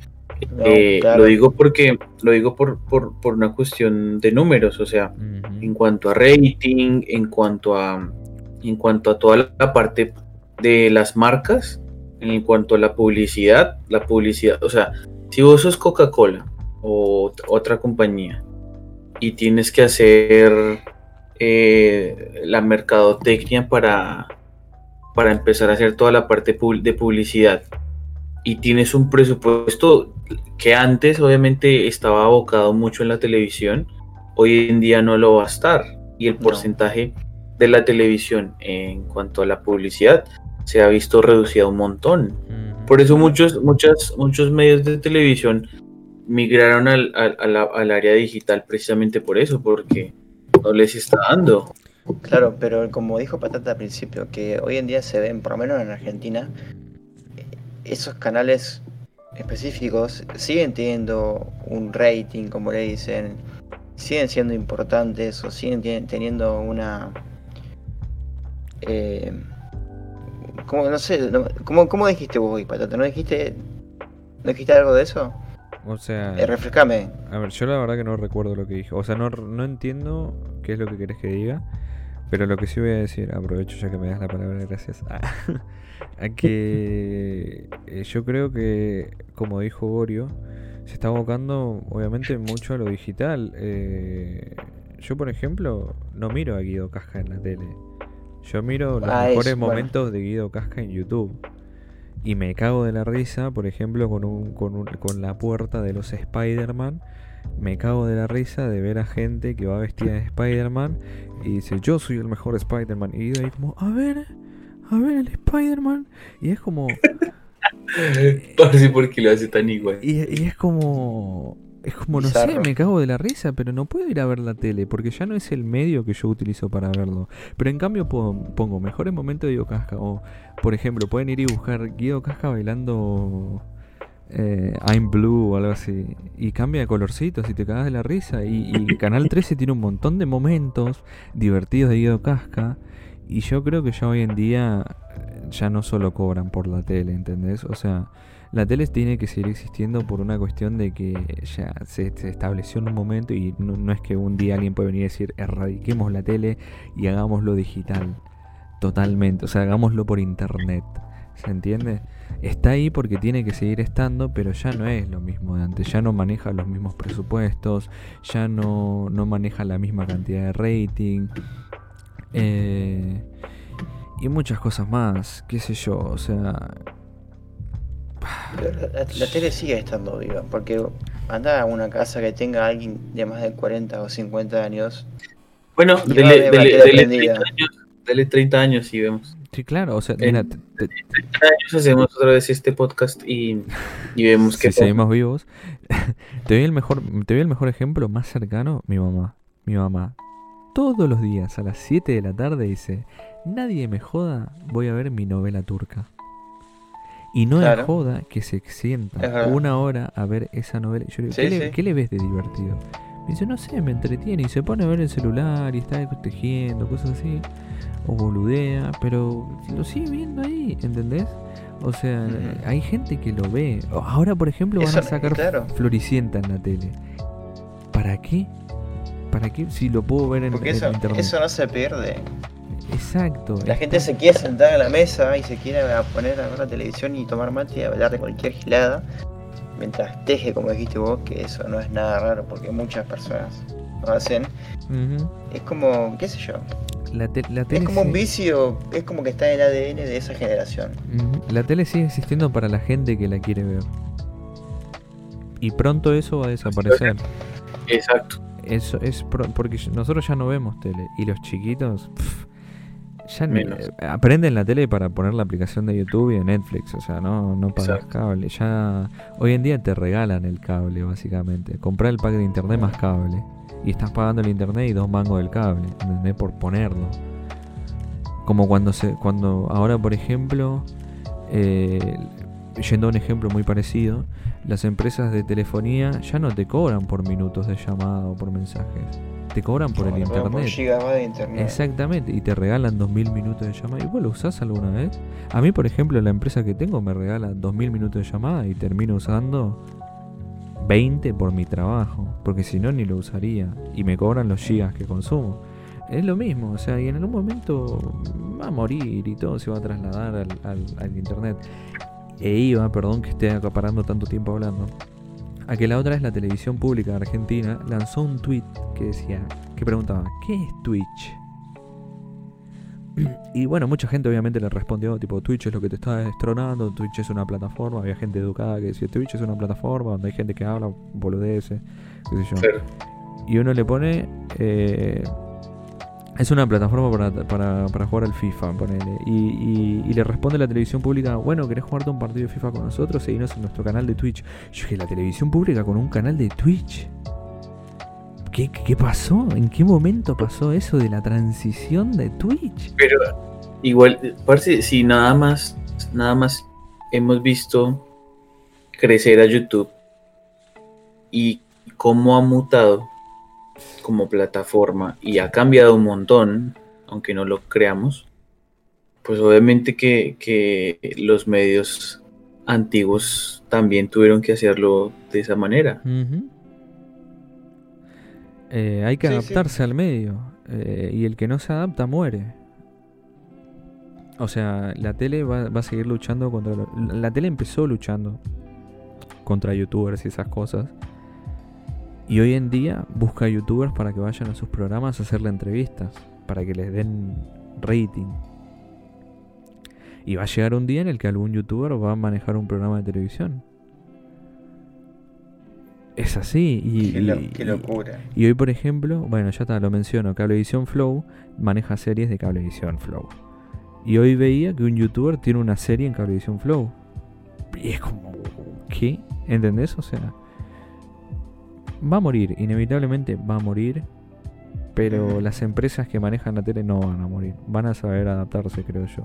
No, Eh, claro. Lo digo porque lo digo por, por, por una cuestión de números, o sea, en cuanto a rating, en cuanto a en cuanto a toda la parte de las marcas, en cuanto a la publicidad, la publicidad, o sea, si vos sos Coca-Cola o ot- otra compañía y tienes que hacer eh, la mercadotecnia para, para empezar a hacer toda la parte de publicidad y tienes un presupuesto que antes obviamente estaba abocado mucho en la televisión, hoy en día no lo va a estar y el No. porcentaje de la televisión en cuanto a la publicidad se ha visto reducido un montón. Por eso muchos, muchas, muchos medios de televisión migraron al, al- al área digital precisamente por eso, porque no les está dando. Claro, pero como dijo Patata al principio, que hoy en día se ven, por lo menos en Argentina, esos canales específicos siguen teniendo un rating, como le dicen, siguen siendo importantes o siguen teniendo una... Eh, ¿cómo, no sé, ¿cómo, cómo dijiste vos hoy, Patata? ¿No dijiste, ¿no dijiste algo de eso? O sea, Eh, refrescame. a ver, yo la verdad que no recuerdo lo que dije. O sea, no, no entiendo qué es lo que querés que diga. Pero lo que sí voy a decir, aprovecho ya que me das la palabra, gracias. A que eh, yo creo que, como dijo Borio, se está abocando obviamente mucho a lo digital. Eh, yo, por ejemplo, no miro a Guido Casca en la tele. Yo miro los Ah, mejores es- bueno. momentos de Guido Casca en YouTube. Y me cago de la risa, por ejemplo, con, un, con, un- con la puerta de los Spider-Man. Me cago de la risa de ver a gente que va vestida de Spider-Man y dice, yo soy el mejor Spider-Man. Y Guido ahí como, a ver, a ver el Spider-Man. Y es como, Parece porque lo hace tan igual. y, y es como, es como, no sé, me cago de la risa, pero no puedo ir a ver la tele porque ya no es el medio que yo utilizo para verlo. Pero en cambio pongo mejores momentos de Guido Casca. O, por ejemplo, pueden ir y buscar Guido Casca bailando eh, I'm Blue o algo así. Y cambia de colorcitos y te cagas de la risa. Y, y Canal 13 tiene un montón de momentos divertidos de Guido Casca. Y yo creo que ya hoy en día eh, ya no solo cobran por la tele, ¿entendés? O sea, la tele tiene que seguir existiendo por una cuestión de que ya se, se estableció en un momento y no, no es que un día alguien puede venir y decir erradiquemos la tele y hagámoslo digital. Totalmente, o sea, hagámoslo por internet. ¿Se entiende? Está ahí porque tiene que seguir estando, pero ya no es lo mismo de antes. Ya no maneja los mismos presupuestos, ya no, no maneja la misma cantidad de rating. eh, y muchas cosas más, qué sé yo, o sea... La, la tele sigue estando viva, porque anda a una casa que tenga alguien de más de 40 o 50 años. Bueno, dele, dele- dele prendida. 30 años, dele 30 años y vemos. Sí, claro, o sea, En- mira, te- te- 30 años hacemos otra vez este podcast y, y vemos qué si seguimos vivos. te doy el mejor, te doy el mejor ejemplo más cercano, mi mamá. Mi mamá. Todos los días a las 7 de la tarde dice, nadie me joda, voy a ver mi novela turca. Y no Claro. es joda que se sienta una hora a ver esa novela. Yo le digo, Sí, ¿qué, le, sí. qué le ves de divertido? Me dice, no sé, me entretiene. Y se pone a ver el celular y está tejiendo, cosas así. O boludea, pero lo sigue viendo ahí, ¿entendés? O sea, hay gente que lo ve. Ahora, por ejemplo, van a sacar claro. Floricienta en la tele. ¿Para qué? ¿Para qué si lo puedo ver en, Porque en eso, internet? eso no se pierde. Exacto. La gente se quiere sentar a la mesa y se quiere poner a ver la televisión y tomar mate y hablar de cualquier gilada. Mientras teje, como dijiste vos, que eso no es nada raro porque muchas personas lo hacen. Es como, qué sé yo, la, te- la es tele como un vicio, es como que está en el ADN de esa generación. La tele sigue existiendo para la gente que la quiere ver. Y pronto eso va a desaparecer. Exacto. Eso es pro- porque nosotros ya no vemos tele. Y los chiquitos ya Menos. eh, aprenden la tele para poner la aplicación de YouTube y de Netflix. O sea, no, no pagas Exacto. cable. Ya hoy en día te regalan el cable, básicamente. Comprar el pack de internet más cable. Y estás pagando el internet y dos mangos del cable. ¿Entendés? Por ponerlo. Como cuando se. cuando Ahora, por ejemplo. eh, yendo a un ejemplo muy parecido. Las empresas de telefonía ya no te cobran por minutos de llamada o por mensajes. Te cobran por el que Por internet. gigabyte de internet. Exactamente, y te regalan 2000 minutos de llamada. ¿Y vos lo usás alguna vez? A mí, por ejemplo, la empresa que tengo me regala 2000 minutos de llamada y termino usando 20 por mi trabajo, porque si no ni lo usaría y me cobran los gigas que consumo. Es lo mismo, o sea, y en algún momento va a morir y todo se va a trasladar al, al- al internet. E iba, perdón que esté acaparando tanto tiempo hablando, a que la otra vez la televisión pública de Argentina lanzó un tweet que decía, que preguntaba, ¿qué es Twitch? Y bueno, mucha gente obviamente le respondió, tipo, Twitch es lo que te está destronando, Twitch es una plataforma, había gente educada que decía, Twitch es una plataforma donde hay gente que habla boludeces, qué sé yo. Y uno le pone, eh, es una plataforma para, para, para jugar al FIFA, ponele. Y, y- y le responde la televisión pública, bueno, ¿querés jugarte un partido de FIFA con nosotros? Seguinos en nuestro canal de Twitch. Yo dije, la televisión pública con un canal de Twitch. ¿Qué, qué, pasó? ¿En qué momento pasó eso de la transición de Twitch? Pero igual, parce, si nada más, nada más hemos visto crecer a YouTube y cómo ha mutado como plataforma y ha cambiado un montón, aunque no lo creamos, pues obviamente que, que los medios antiguos también tuvieron que hacerlo de esa manera. Eh, hay que Sí, sí. adaptarse al medio. eh, y el que no se adapta muere. O sea, la tele va, va a seguir luchando contra... lo- la tele empezó luchando contra youtubers y esas cosas. Y hoy en día busca youtubers para que vayan a sus programas a hacerle entrevistas. Para que les den rating. Y va a llegar un día en el que algún youtuber va a manejar un programa de televisión. Es así. Y, Qué, lo- y- locura. y hoy, por ejemplo, bueno, ya está, lo menciono, Cablevisión Flow maneja series de Cablevisión Flow. Y hoy veía que un youtuber tiene una serie en Cablevisión Flow. Y es como, ¿qué? ¿Entendés? O sea, va a morir, inevitablemente va a morir. Pero las empresas que manejan la tele no van a morir. Van a saber adaptarse, creo yo.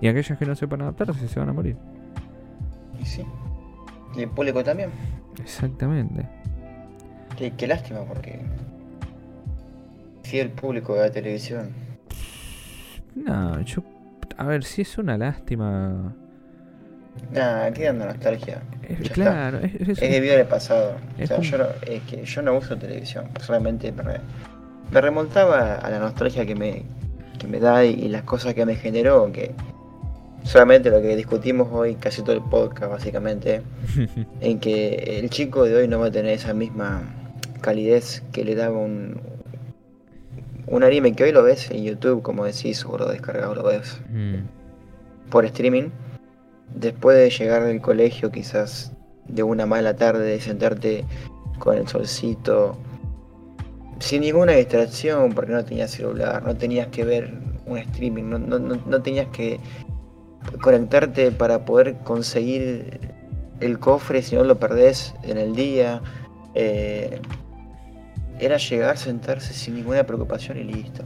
Y aquellas que no sepan adaptarse se van a morir. Y sí. Y el público también. Exactamente. Qué, qué lástima porque. Sí, el público de la televisión. No, yo. A ver, si es una lástima. Nada, quedando nostalgia. Es- Ya está. claro, es, es- Es debido al pasado. Es o sea, como- yo no, es que yo no uso televisión. Solamente me, re- me remontaba a la nostalgia que me, que me da y, y las cosas que me generó. Que solamente lo que discutimos hoy, casi todo el podcast, básicamente, en que el chico de hoy no va a tener esa misma calidez que le daba un, un anime que hoy lo ves en YouTube, como decís, o lo descargado, lo ves Mm, por streaming. Después de llegar del colegio, quizás de una mala tarde, de sentarte con el solcito, sin ninguna distracción, porque no tenías celular, no tenías que ver un streaming, no, no- no- tenías que conectarte para poder conseguir el cofre si no lo perdés en el día. eh, era llegar, sentarse sin ninguna preocupación y listo.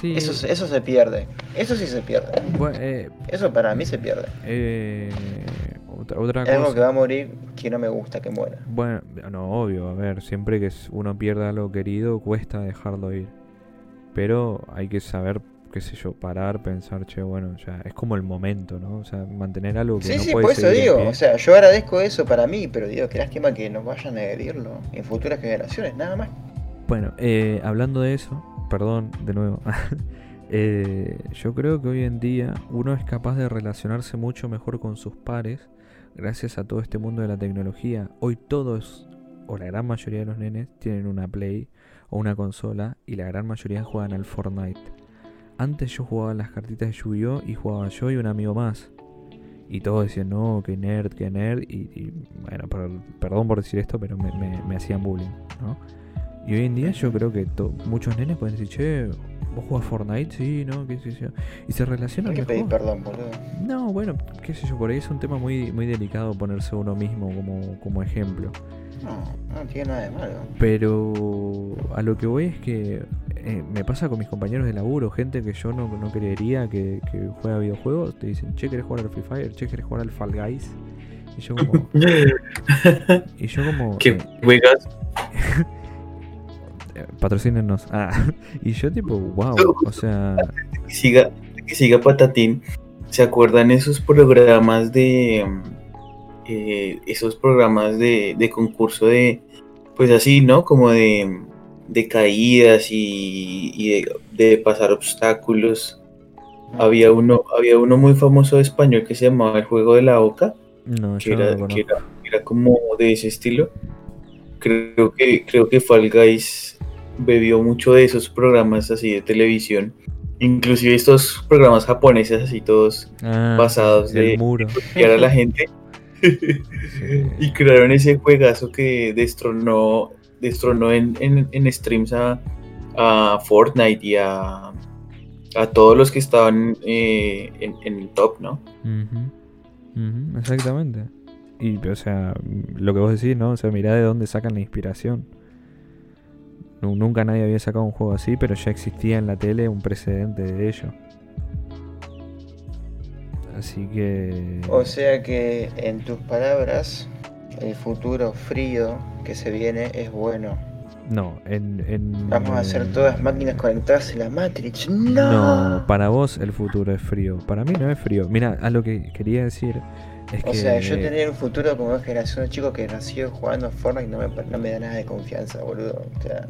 Sí. Eso, se- eso se pierde. Eso sí se pierde. Bueno, eh, Eso para mí se pierde. eh, otra, otra Es algo cosa. que va a morir que no me gusta que muera. Bueno, no, obvio, a ver, siempre que uno pierda algo querido, cuesta dejarlo ir. Pero hay que saber, qué sé yo, parar, pensar, che, bueno, ya es como el momento, ¿no? O sea, mantener algo que Sí, no sí, puede por eso digo. O sea, yo agradezco eso para mí, pero digo, qué lástima que nos vayan a agredirlo en futuras generaciones, nada más. Bueno, eh, hablando de eso, perdón, de nuevo. eh, yo creo que hoy en día uno es capaz de relacionarse mucho mejor con sus pares gracias a todo este mundo de la tecnología. Hoy todos, o la gran mayoría de los nenes, tienen una Play o una consola y la gran mayoría juegan al Fortnite. Antes yo jugaba las cartitas de Yu-Gi-Oh! y jugaba yo y un amigo más. Y todos decían, no, que nerd, que nerd. Y, y, bueno, per- perdón por decir esto, pero me, me- me hacían bullying, ¿no? Y hoy en día yo creo que muchos nenes pueden decir, che, ¿vos jugás Fortnite? Sí, ¿no? ¿Qué sé yo? Y se relacionan hay que pedir perdón, boludo. No, bueno, qué sé yo, por ahí es un tema muy, muy delicado ponerse uno mismo como, como ejemplo. No, no tiene nada de malo. Pero a lo que voy es que eh, me pasa con mis compañeros de laburo, gente que yo no, no creería que, que juega videojuegos, te dicen, che, ¿querés jugar al Free Fire? Che, ¿querés jugar al Fall Guys? Y yo como... y yo como... que eh, juegas eh, patrocínenos. Ah, y yo tipo, wow, o sea... que siga, que siga Patatín. ¿Se acuerdan esos programas de mm, eh, esos programas de, de concurso de, pues así, ¿no? Como de, de caídas y, y de, de pasar obstáculos. Había uno, había uno muy famoso español que se llamaba El Juego de la Oca, No, que no era, lo que era como de ese estilo. Creo que, creo que Fall Guys bebió mucho de esos programas así de televisión. Inclusive estos programas japoneses así todos Ah, basados de muro. golpear a la gente. Sí. y crearon ese juegazo que destronó, destronó en, en, en streams a, a Fortnite y a, a todos los que estaban eh, en, en el top, ¿no? Exactamente. Y, o sea, lo que vos decís, ¿no? O sea, mirá de dónde sacan la inspiración. Nu- Nunca nadie había sacado un juego así, pero ya existía en la tele un precedente de ello. Así que... O sea que, en tus palabras, el futuro frío que se viene es bueno. No, en... en- Vamos a hacer todas máquinas conectadas en la Matrix. ¡No! No, para vos el futuro es frío. Para mí no es frío. Mira, a lo que quería decir es O que... sea, yo tener un futuro como una generación de chicos que nació jugando a Fortnite no me, no me da nada de confianza, boludo. O sea,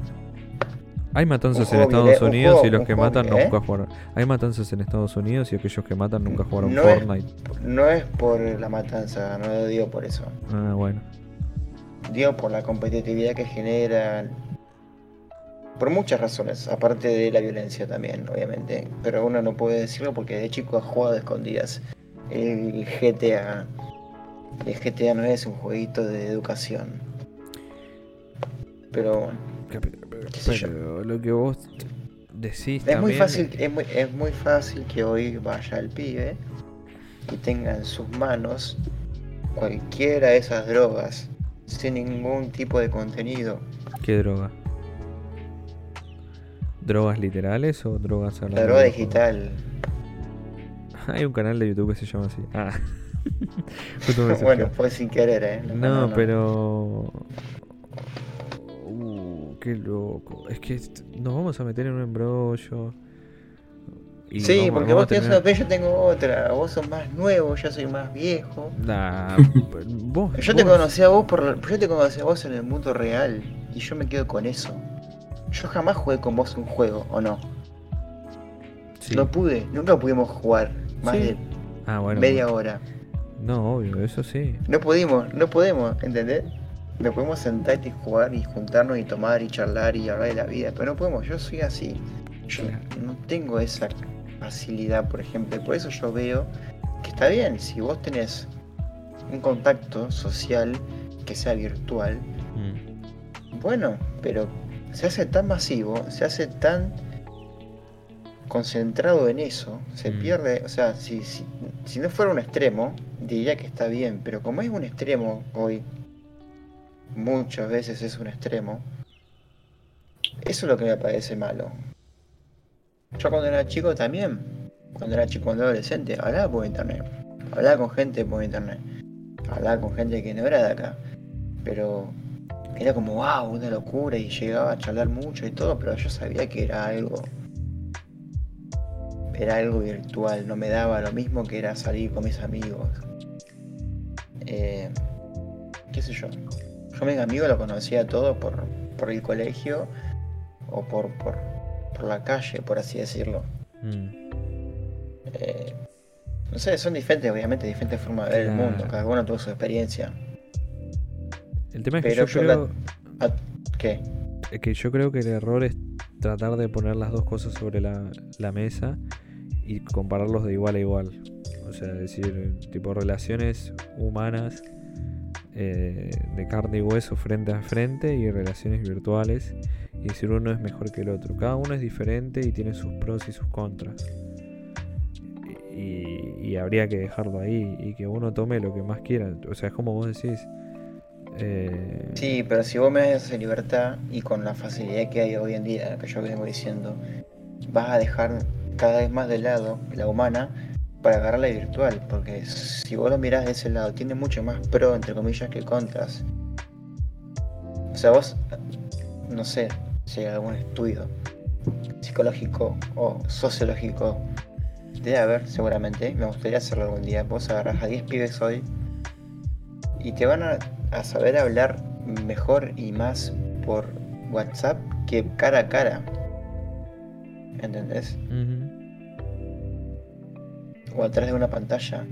Hay matanzas en Estados Unidos y los que matan ¿eh? nunca jugaron. Hay matanzas en Estados Unidos y aquellos que matan nunca jugaron No es- Fortnite. no es por la matanza, no lo digo por eso. Ah, bueno. Digo por la competitividad que generan. Por muchas razones, aparte de la violencia también, obviamente. Pero uno no puede decirlo porque de chico ha jugado a escondidas. El GTA. El GTA no es un jueguito de educación. Pero bueno, qué sé yo. Pero lo que vos decís Es muy fácil, es muy, es muy fácil que hoy vaya el pibe y tenga en sus manos cualquiera de esas drogas sin ningún tipo de contenido. ¿Qué droga? ¿Drogas literales o drogas hablando La droga digital. Hay un canal de YouTube que se llama así. Ah. Bueno, fue sin querer, eh. No, pero. Uh, qué loco. Es que nos vamos a meter en un embrollo. y Sí, vamos- porque vamos vos tenés terminar- una Play, yo tengo otra. Vos sos más nuevo, yo soy más viejo. Nah, vos, Yo te conocí a vos por yo te conocí a vos en el mundo real y yo me quedo con eso. Yo jamás jugué con vos un juego, ¿o no? sí. No pude, nunca pudimos jugar más Sí. de Ah, bueno. media bueno. hora. No, obvio, eso sí. No pudimos, no podemos, ¿entendés? No podemos sentar y jugar y juntarnos y tomar y charlar y hablar de la vida, pero no podemos, yo soy así. Yo no tengo esa facilidad, por ejemplo, y por eso yo veo que está bien, si vos tenés un contacto social que sea virtual, Mm. bueno, pero se hace tan masivo, se hace tan concentrado en eso, se Mm. pierde, o sea, si, si, si no fuera un extremo, diría que está bien, pero como es un extremo hoy, muchas veces es un extremo, eso es lo que me parece malo. Yo cuando era chico también, cuando era chico, cuando era adolescente, hablaba por internet, hablaba con gente por internet, hablaba con gente que no era de acá, pero era como wow, una locura y llegaba a charlar mucho y todo, pero yo sabía que era algo era algo virtual, no me daba lo mismo que era salir con mis amigos. Eh, qué sé yo. Yo mis amigos los conocía todos por, por el colegio o por, por, por la calle, por así decirlo. Mm. Eh, no sé, son diferentes, obviamente, diferentes formas de ver el mundo, cada uno tuvo su experiencia. El tema es que yo la- creo. Ah, ¿Qué? es que yo creo que el error es tratar de poner las dos cosas sobre la, la mesa y compararlos de igual a igual. O sea, decir, tipo relaciones humanas eh, de carne y hueso frente a frente y relaciones virtuales y decir uno es mejor que el otro. Cada uno es diferente y tiene sus pros y sus contras. Y, habría que dejarlo ahí y que uno tome lo que más quiera. O sea, es como vos decís. eh, Sí, pero si vos me das esa libertad y con la facilidad que hay hoy en día, que yo vengo diciendo, vas a dejar cada vez más de lado la humana para agarrar la virtual, porque si vos lo mirás de ese lado, tiene mucho más pro, entre comillas, que contras. O sea, vos, no sé si hay algún estudio psicológico o sociológico, debe haber seguramente, me gustaría hacerlo algún día. Vos agarrás a 10 pibes hoy y te van a, a saber hablar mejor y más por WhatsApp que cara a cara. ¿Entendés? Ujú. O atrás de una pantalla.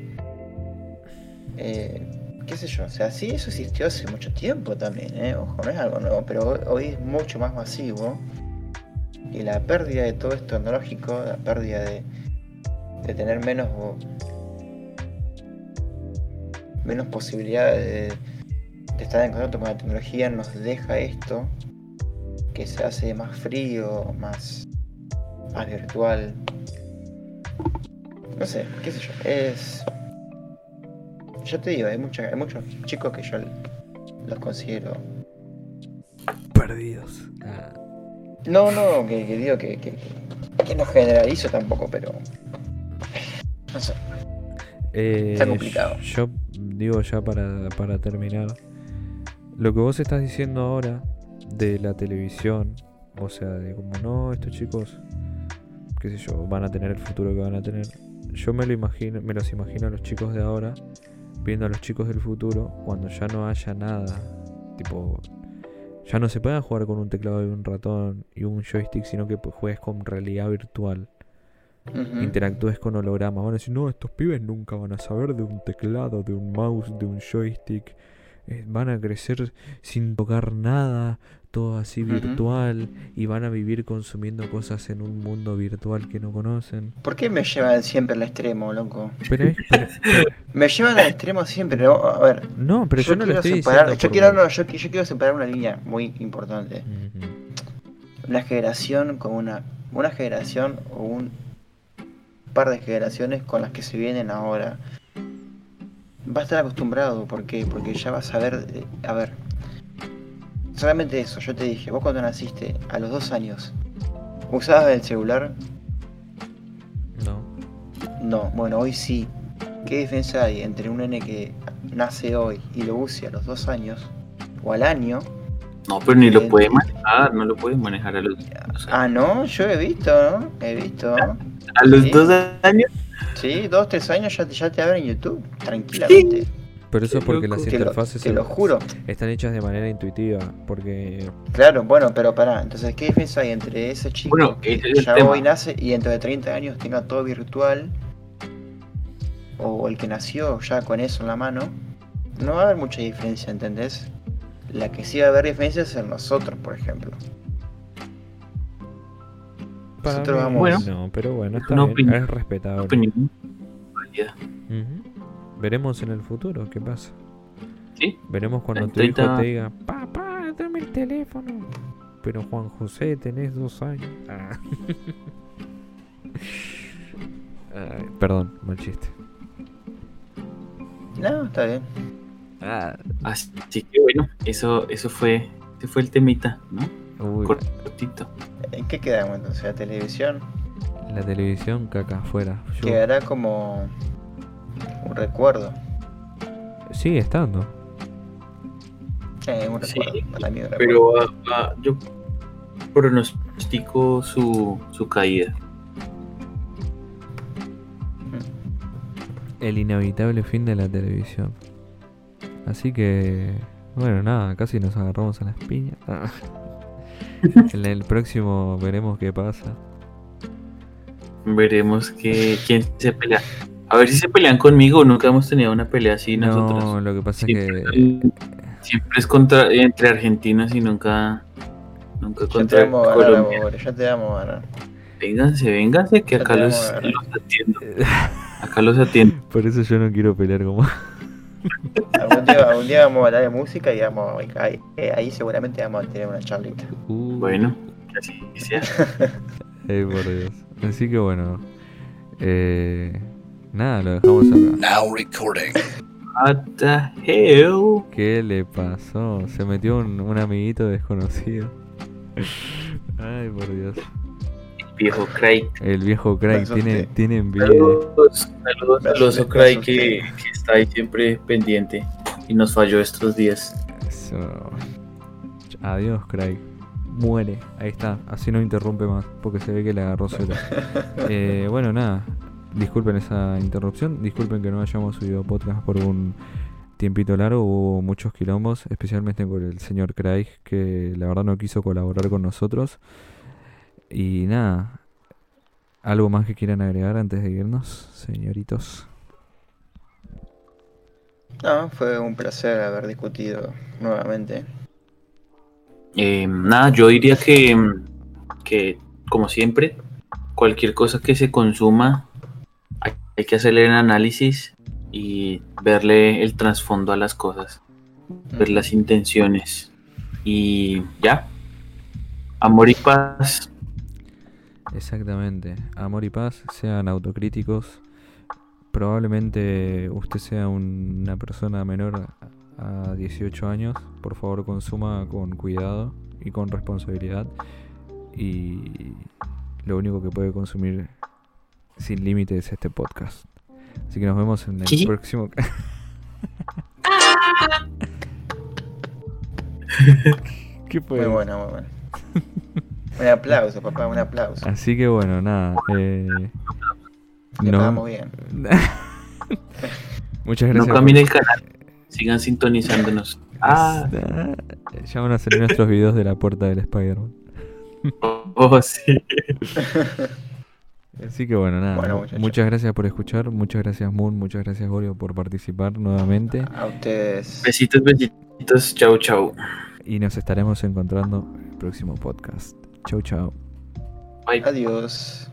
Eh, qué sé yo, o sea, sí, eso existió hace mucho tiempo también, ¿eh? Ojo, no es algo nuevo, pero hoy, es mucho más masivo. Y la pérdida de todo esto tecnológico, la pérdida de, de tener menos menos posibilidades de, de estar en contacto con la tecnología nos deja esto que se hace más frío, más, más virtual. No sé, qué sé yo, es... Yo te digo, hay, mucha- hay muchos chicos que yo los considero... Perdidos. Ah. No, no, que, que digo que, que, que- que no generalizo tampoco, pero... No sé. Eh, Está complicado. Yo digo ya para, para terminar. Lo que vos estás diciendo ahora de la televisión, o sea, de como no, estos chicos, qué sé yo, van a tener el futuro que van a tener. Yo me lo imagino, me los imagino a los chicos de ahora, viendo a los chicos del futuro, cuando ya no haya nada, tipo, ya no se pueda jugar con un teclado y un ratón y un joystick, sino que pues, juegues con realidad virtual interactúes con hologramas. Van a decir, no, estos pibes nunca van a saber de un teclado, de un mouse, de un joystick. Eh, van a crecer sin tocar nada, todo así virtual, y van a vivir consumiendo cosas en un mundo virtual que no conocen. ¿Por qué me llevan siempre al extremo, loco? Pero, Me llevan al extremo siempre. A ver, no, pero yo, no lo quiero estoy separar, diciendo. yo quiero, no, yo, qui- yo quiero separar una línea muy importante. Una generación con una, una generación o un par de generaciones con las que se vienen ahora. Va a estar acostumbrado, ¿por qué? Porque ya vas a ver, eh, a ver, solamente eso, yo te dije, vos cuando naciste, a los dos años, ¿usabas el celular? No. No, bueno, hoy sí. ¿Qué diferencia hay entre un nene que nace hoy y lo use a los dos años o al año? No, pero ni lo Eh, puede manejar, no lo puede manejar a los, o sea, Ah, no, yo he visto, ¿no? He visto. a los sí. dos años. Sí, dos, tres años ya, te- ya te abren YouTube, tranquilamente. Pero eso es Qué porque loco. las Te lo, interfaces te lo son- juro. están hechas de manera intuitiva. Porque Claro, bueno, pero pará. Entonces, ¿qué diferencia hay entre ese chico Bueno, que es ya tema. hoy nace y dentro de 30 años tenga todo virtual? O el que nació ya con eso en la mano. No va a haber mucha diferencia, ¿entendés? La que sí va a haber diferencia es en nosotros, por ejemplo. para Nosotros mí- vamos- Bueno. no, pero bueno, está bien, opinión. es respetable. opinión. Ujú. Veremos en el futuro qué pasa. Sí. Veremos cuando tu hijo 30 te diga, papá, dame el teléfono. Pero Juan José, tenés dos años. Ah. Ay, perdón, mal chiste. No, está bien. Ah, Así que bueno, eso, eso fue, ese fue el temita, ¿no? uy, Cortito. ¿En qué quedamos entonces? La televisión la televisión caca afuera. Yo- quedará como un recuerdo. Sigue estando. Eh, un Sí, recuerdo. Para mí un recuerdo. Pero ah, ah, yo pronostico su, su caída. El inevitable fin de la televisión. Así que, bueno, nada, casi nos agarramos a las piñas. Ah. en el próximo veremos qué pasa. Veremos que, quién se pelea. A ver si se pelean conmigo. Nunca hemos tenido una pelea así no, nosotros. lo que pasa Siempre, es que siempre es contra entre argentinos y nunca, nunca Ya te contra ganar, Colombia. ya te vamos a ganar. Vénganse, vénganse, que Ya acá te los, ganar. los atiendo. Acá los atiendo. por eso yo no quiero pelear como. Algún día, algún día vamos a hablar de música y vamos, ahí, eh, ahí seguramente vamos a tener una charlita. Uh, Bueno, que así sea. Ay, por Dios. Así que bueno. Eh, nada, lo dejamos acá. Now recording. What the hell? ¿Qué le pasó? Se metió un, un amiguito desconocido. Ay, por Dios. Viejo Craig. El viejo Craig tiene, tiene envidia. Saludos, saludos al oso Craig que, que está ahí siempre pendiente y nos falló estos días. Eso. Adiós, Craig. Muere. Ahí está. Así no interrumpe más. Porque se ve que le agarró suelo. Eh, bueno, nada. Disculpen esa interrupción. Disculpen que no hayamos subido podcast por un tiempito largo hubo muchos quilombos, especialmente con el señor Craig, que la verdad no quiso colaborar con nosotros. Y nada, ¿algo más que quieran agregar antes de irnos, señoritos? No, fue un placer haber discutido nuevamente. Eh, nada, yo diría que, que, como siempre, cualquier cosa que se consuma, hay, que hacerle un análisis y verle el trasfondo a las cosas, ver las intenciones. Y ya, amor y paz. Exactamente, amor y paz, sean autocríticos. Probablemente usted sea un- una persona menor a 18 años. Por favor, consuma con cuidado y con responsabilidad. Y lo único que puede consumir sin límite es este podcast. Así que nos vemos en el próximo. ¿Qué fue? Muy bueno, muy bueno. un aplauso, papá, un aplauso. Así que bueno, nada. Eh, Le no- pagamos bien. Muchas No gracias. cambien el canal, sigan sintonizándonos. Ah, Ya van a salir nuestros videos de la puerta del Spider-Man. oh, sí. Así que bueno, nada. Bueno, muchas gracias por escuchar. Muchas gracias, Moon. Muchas gracias, Oreo, por participar nuevamente. A ustedes. Besitos, besitos, chau, chau. Y nos estaremos encontrando en el próximo podcast. Chau, chau. Bye. Adiós.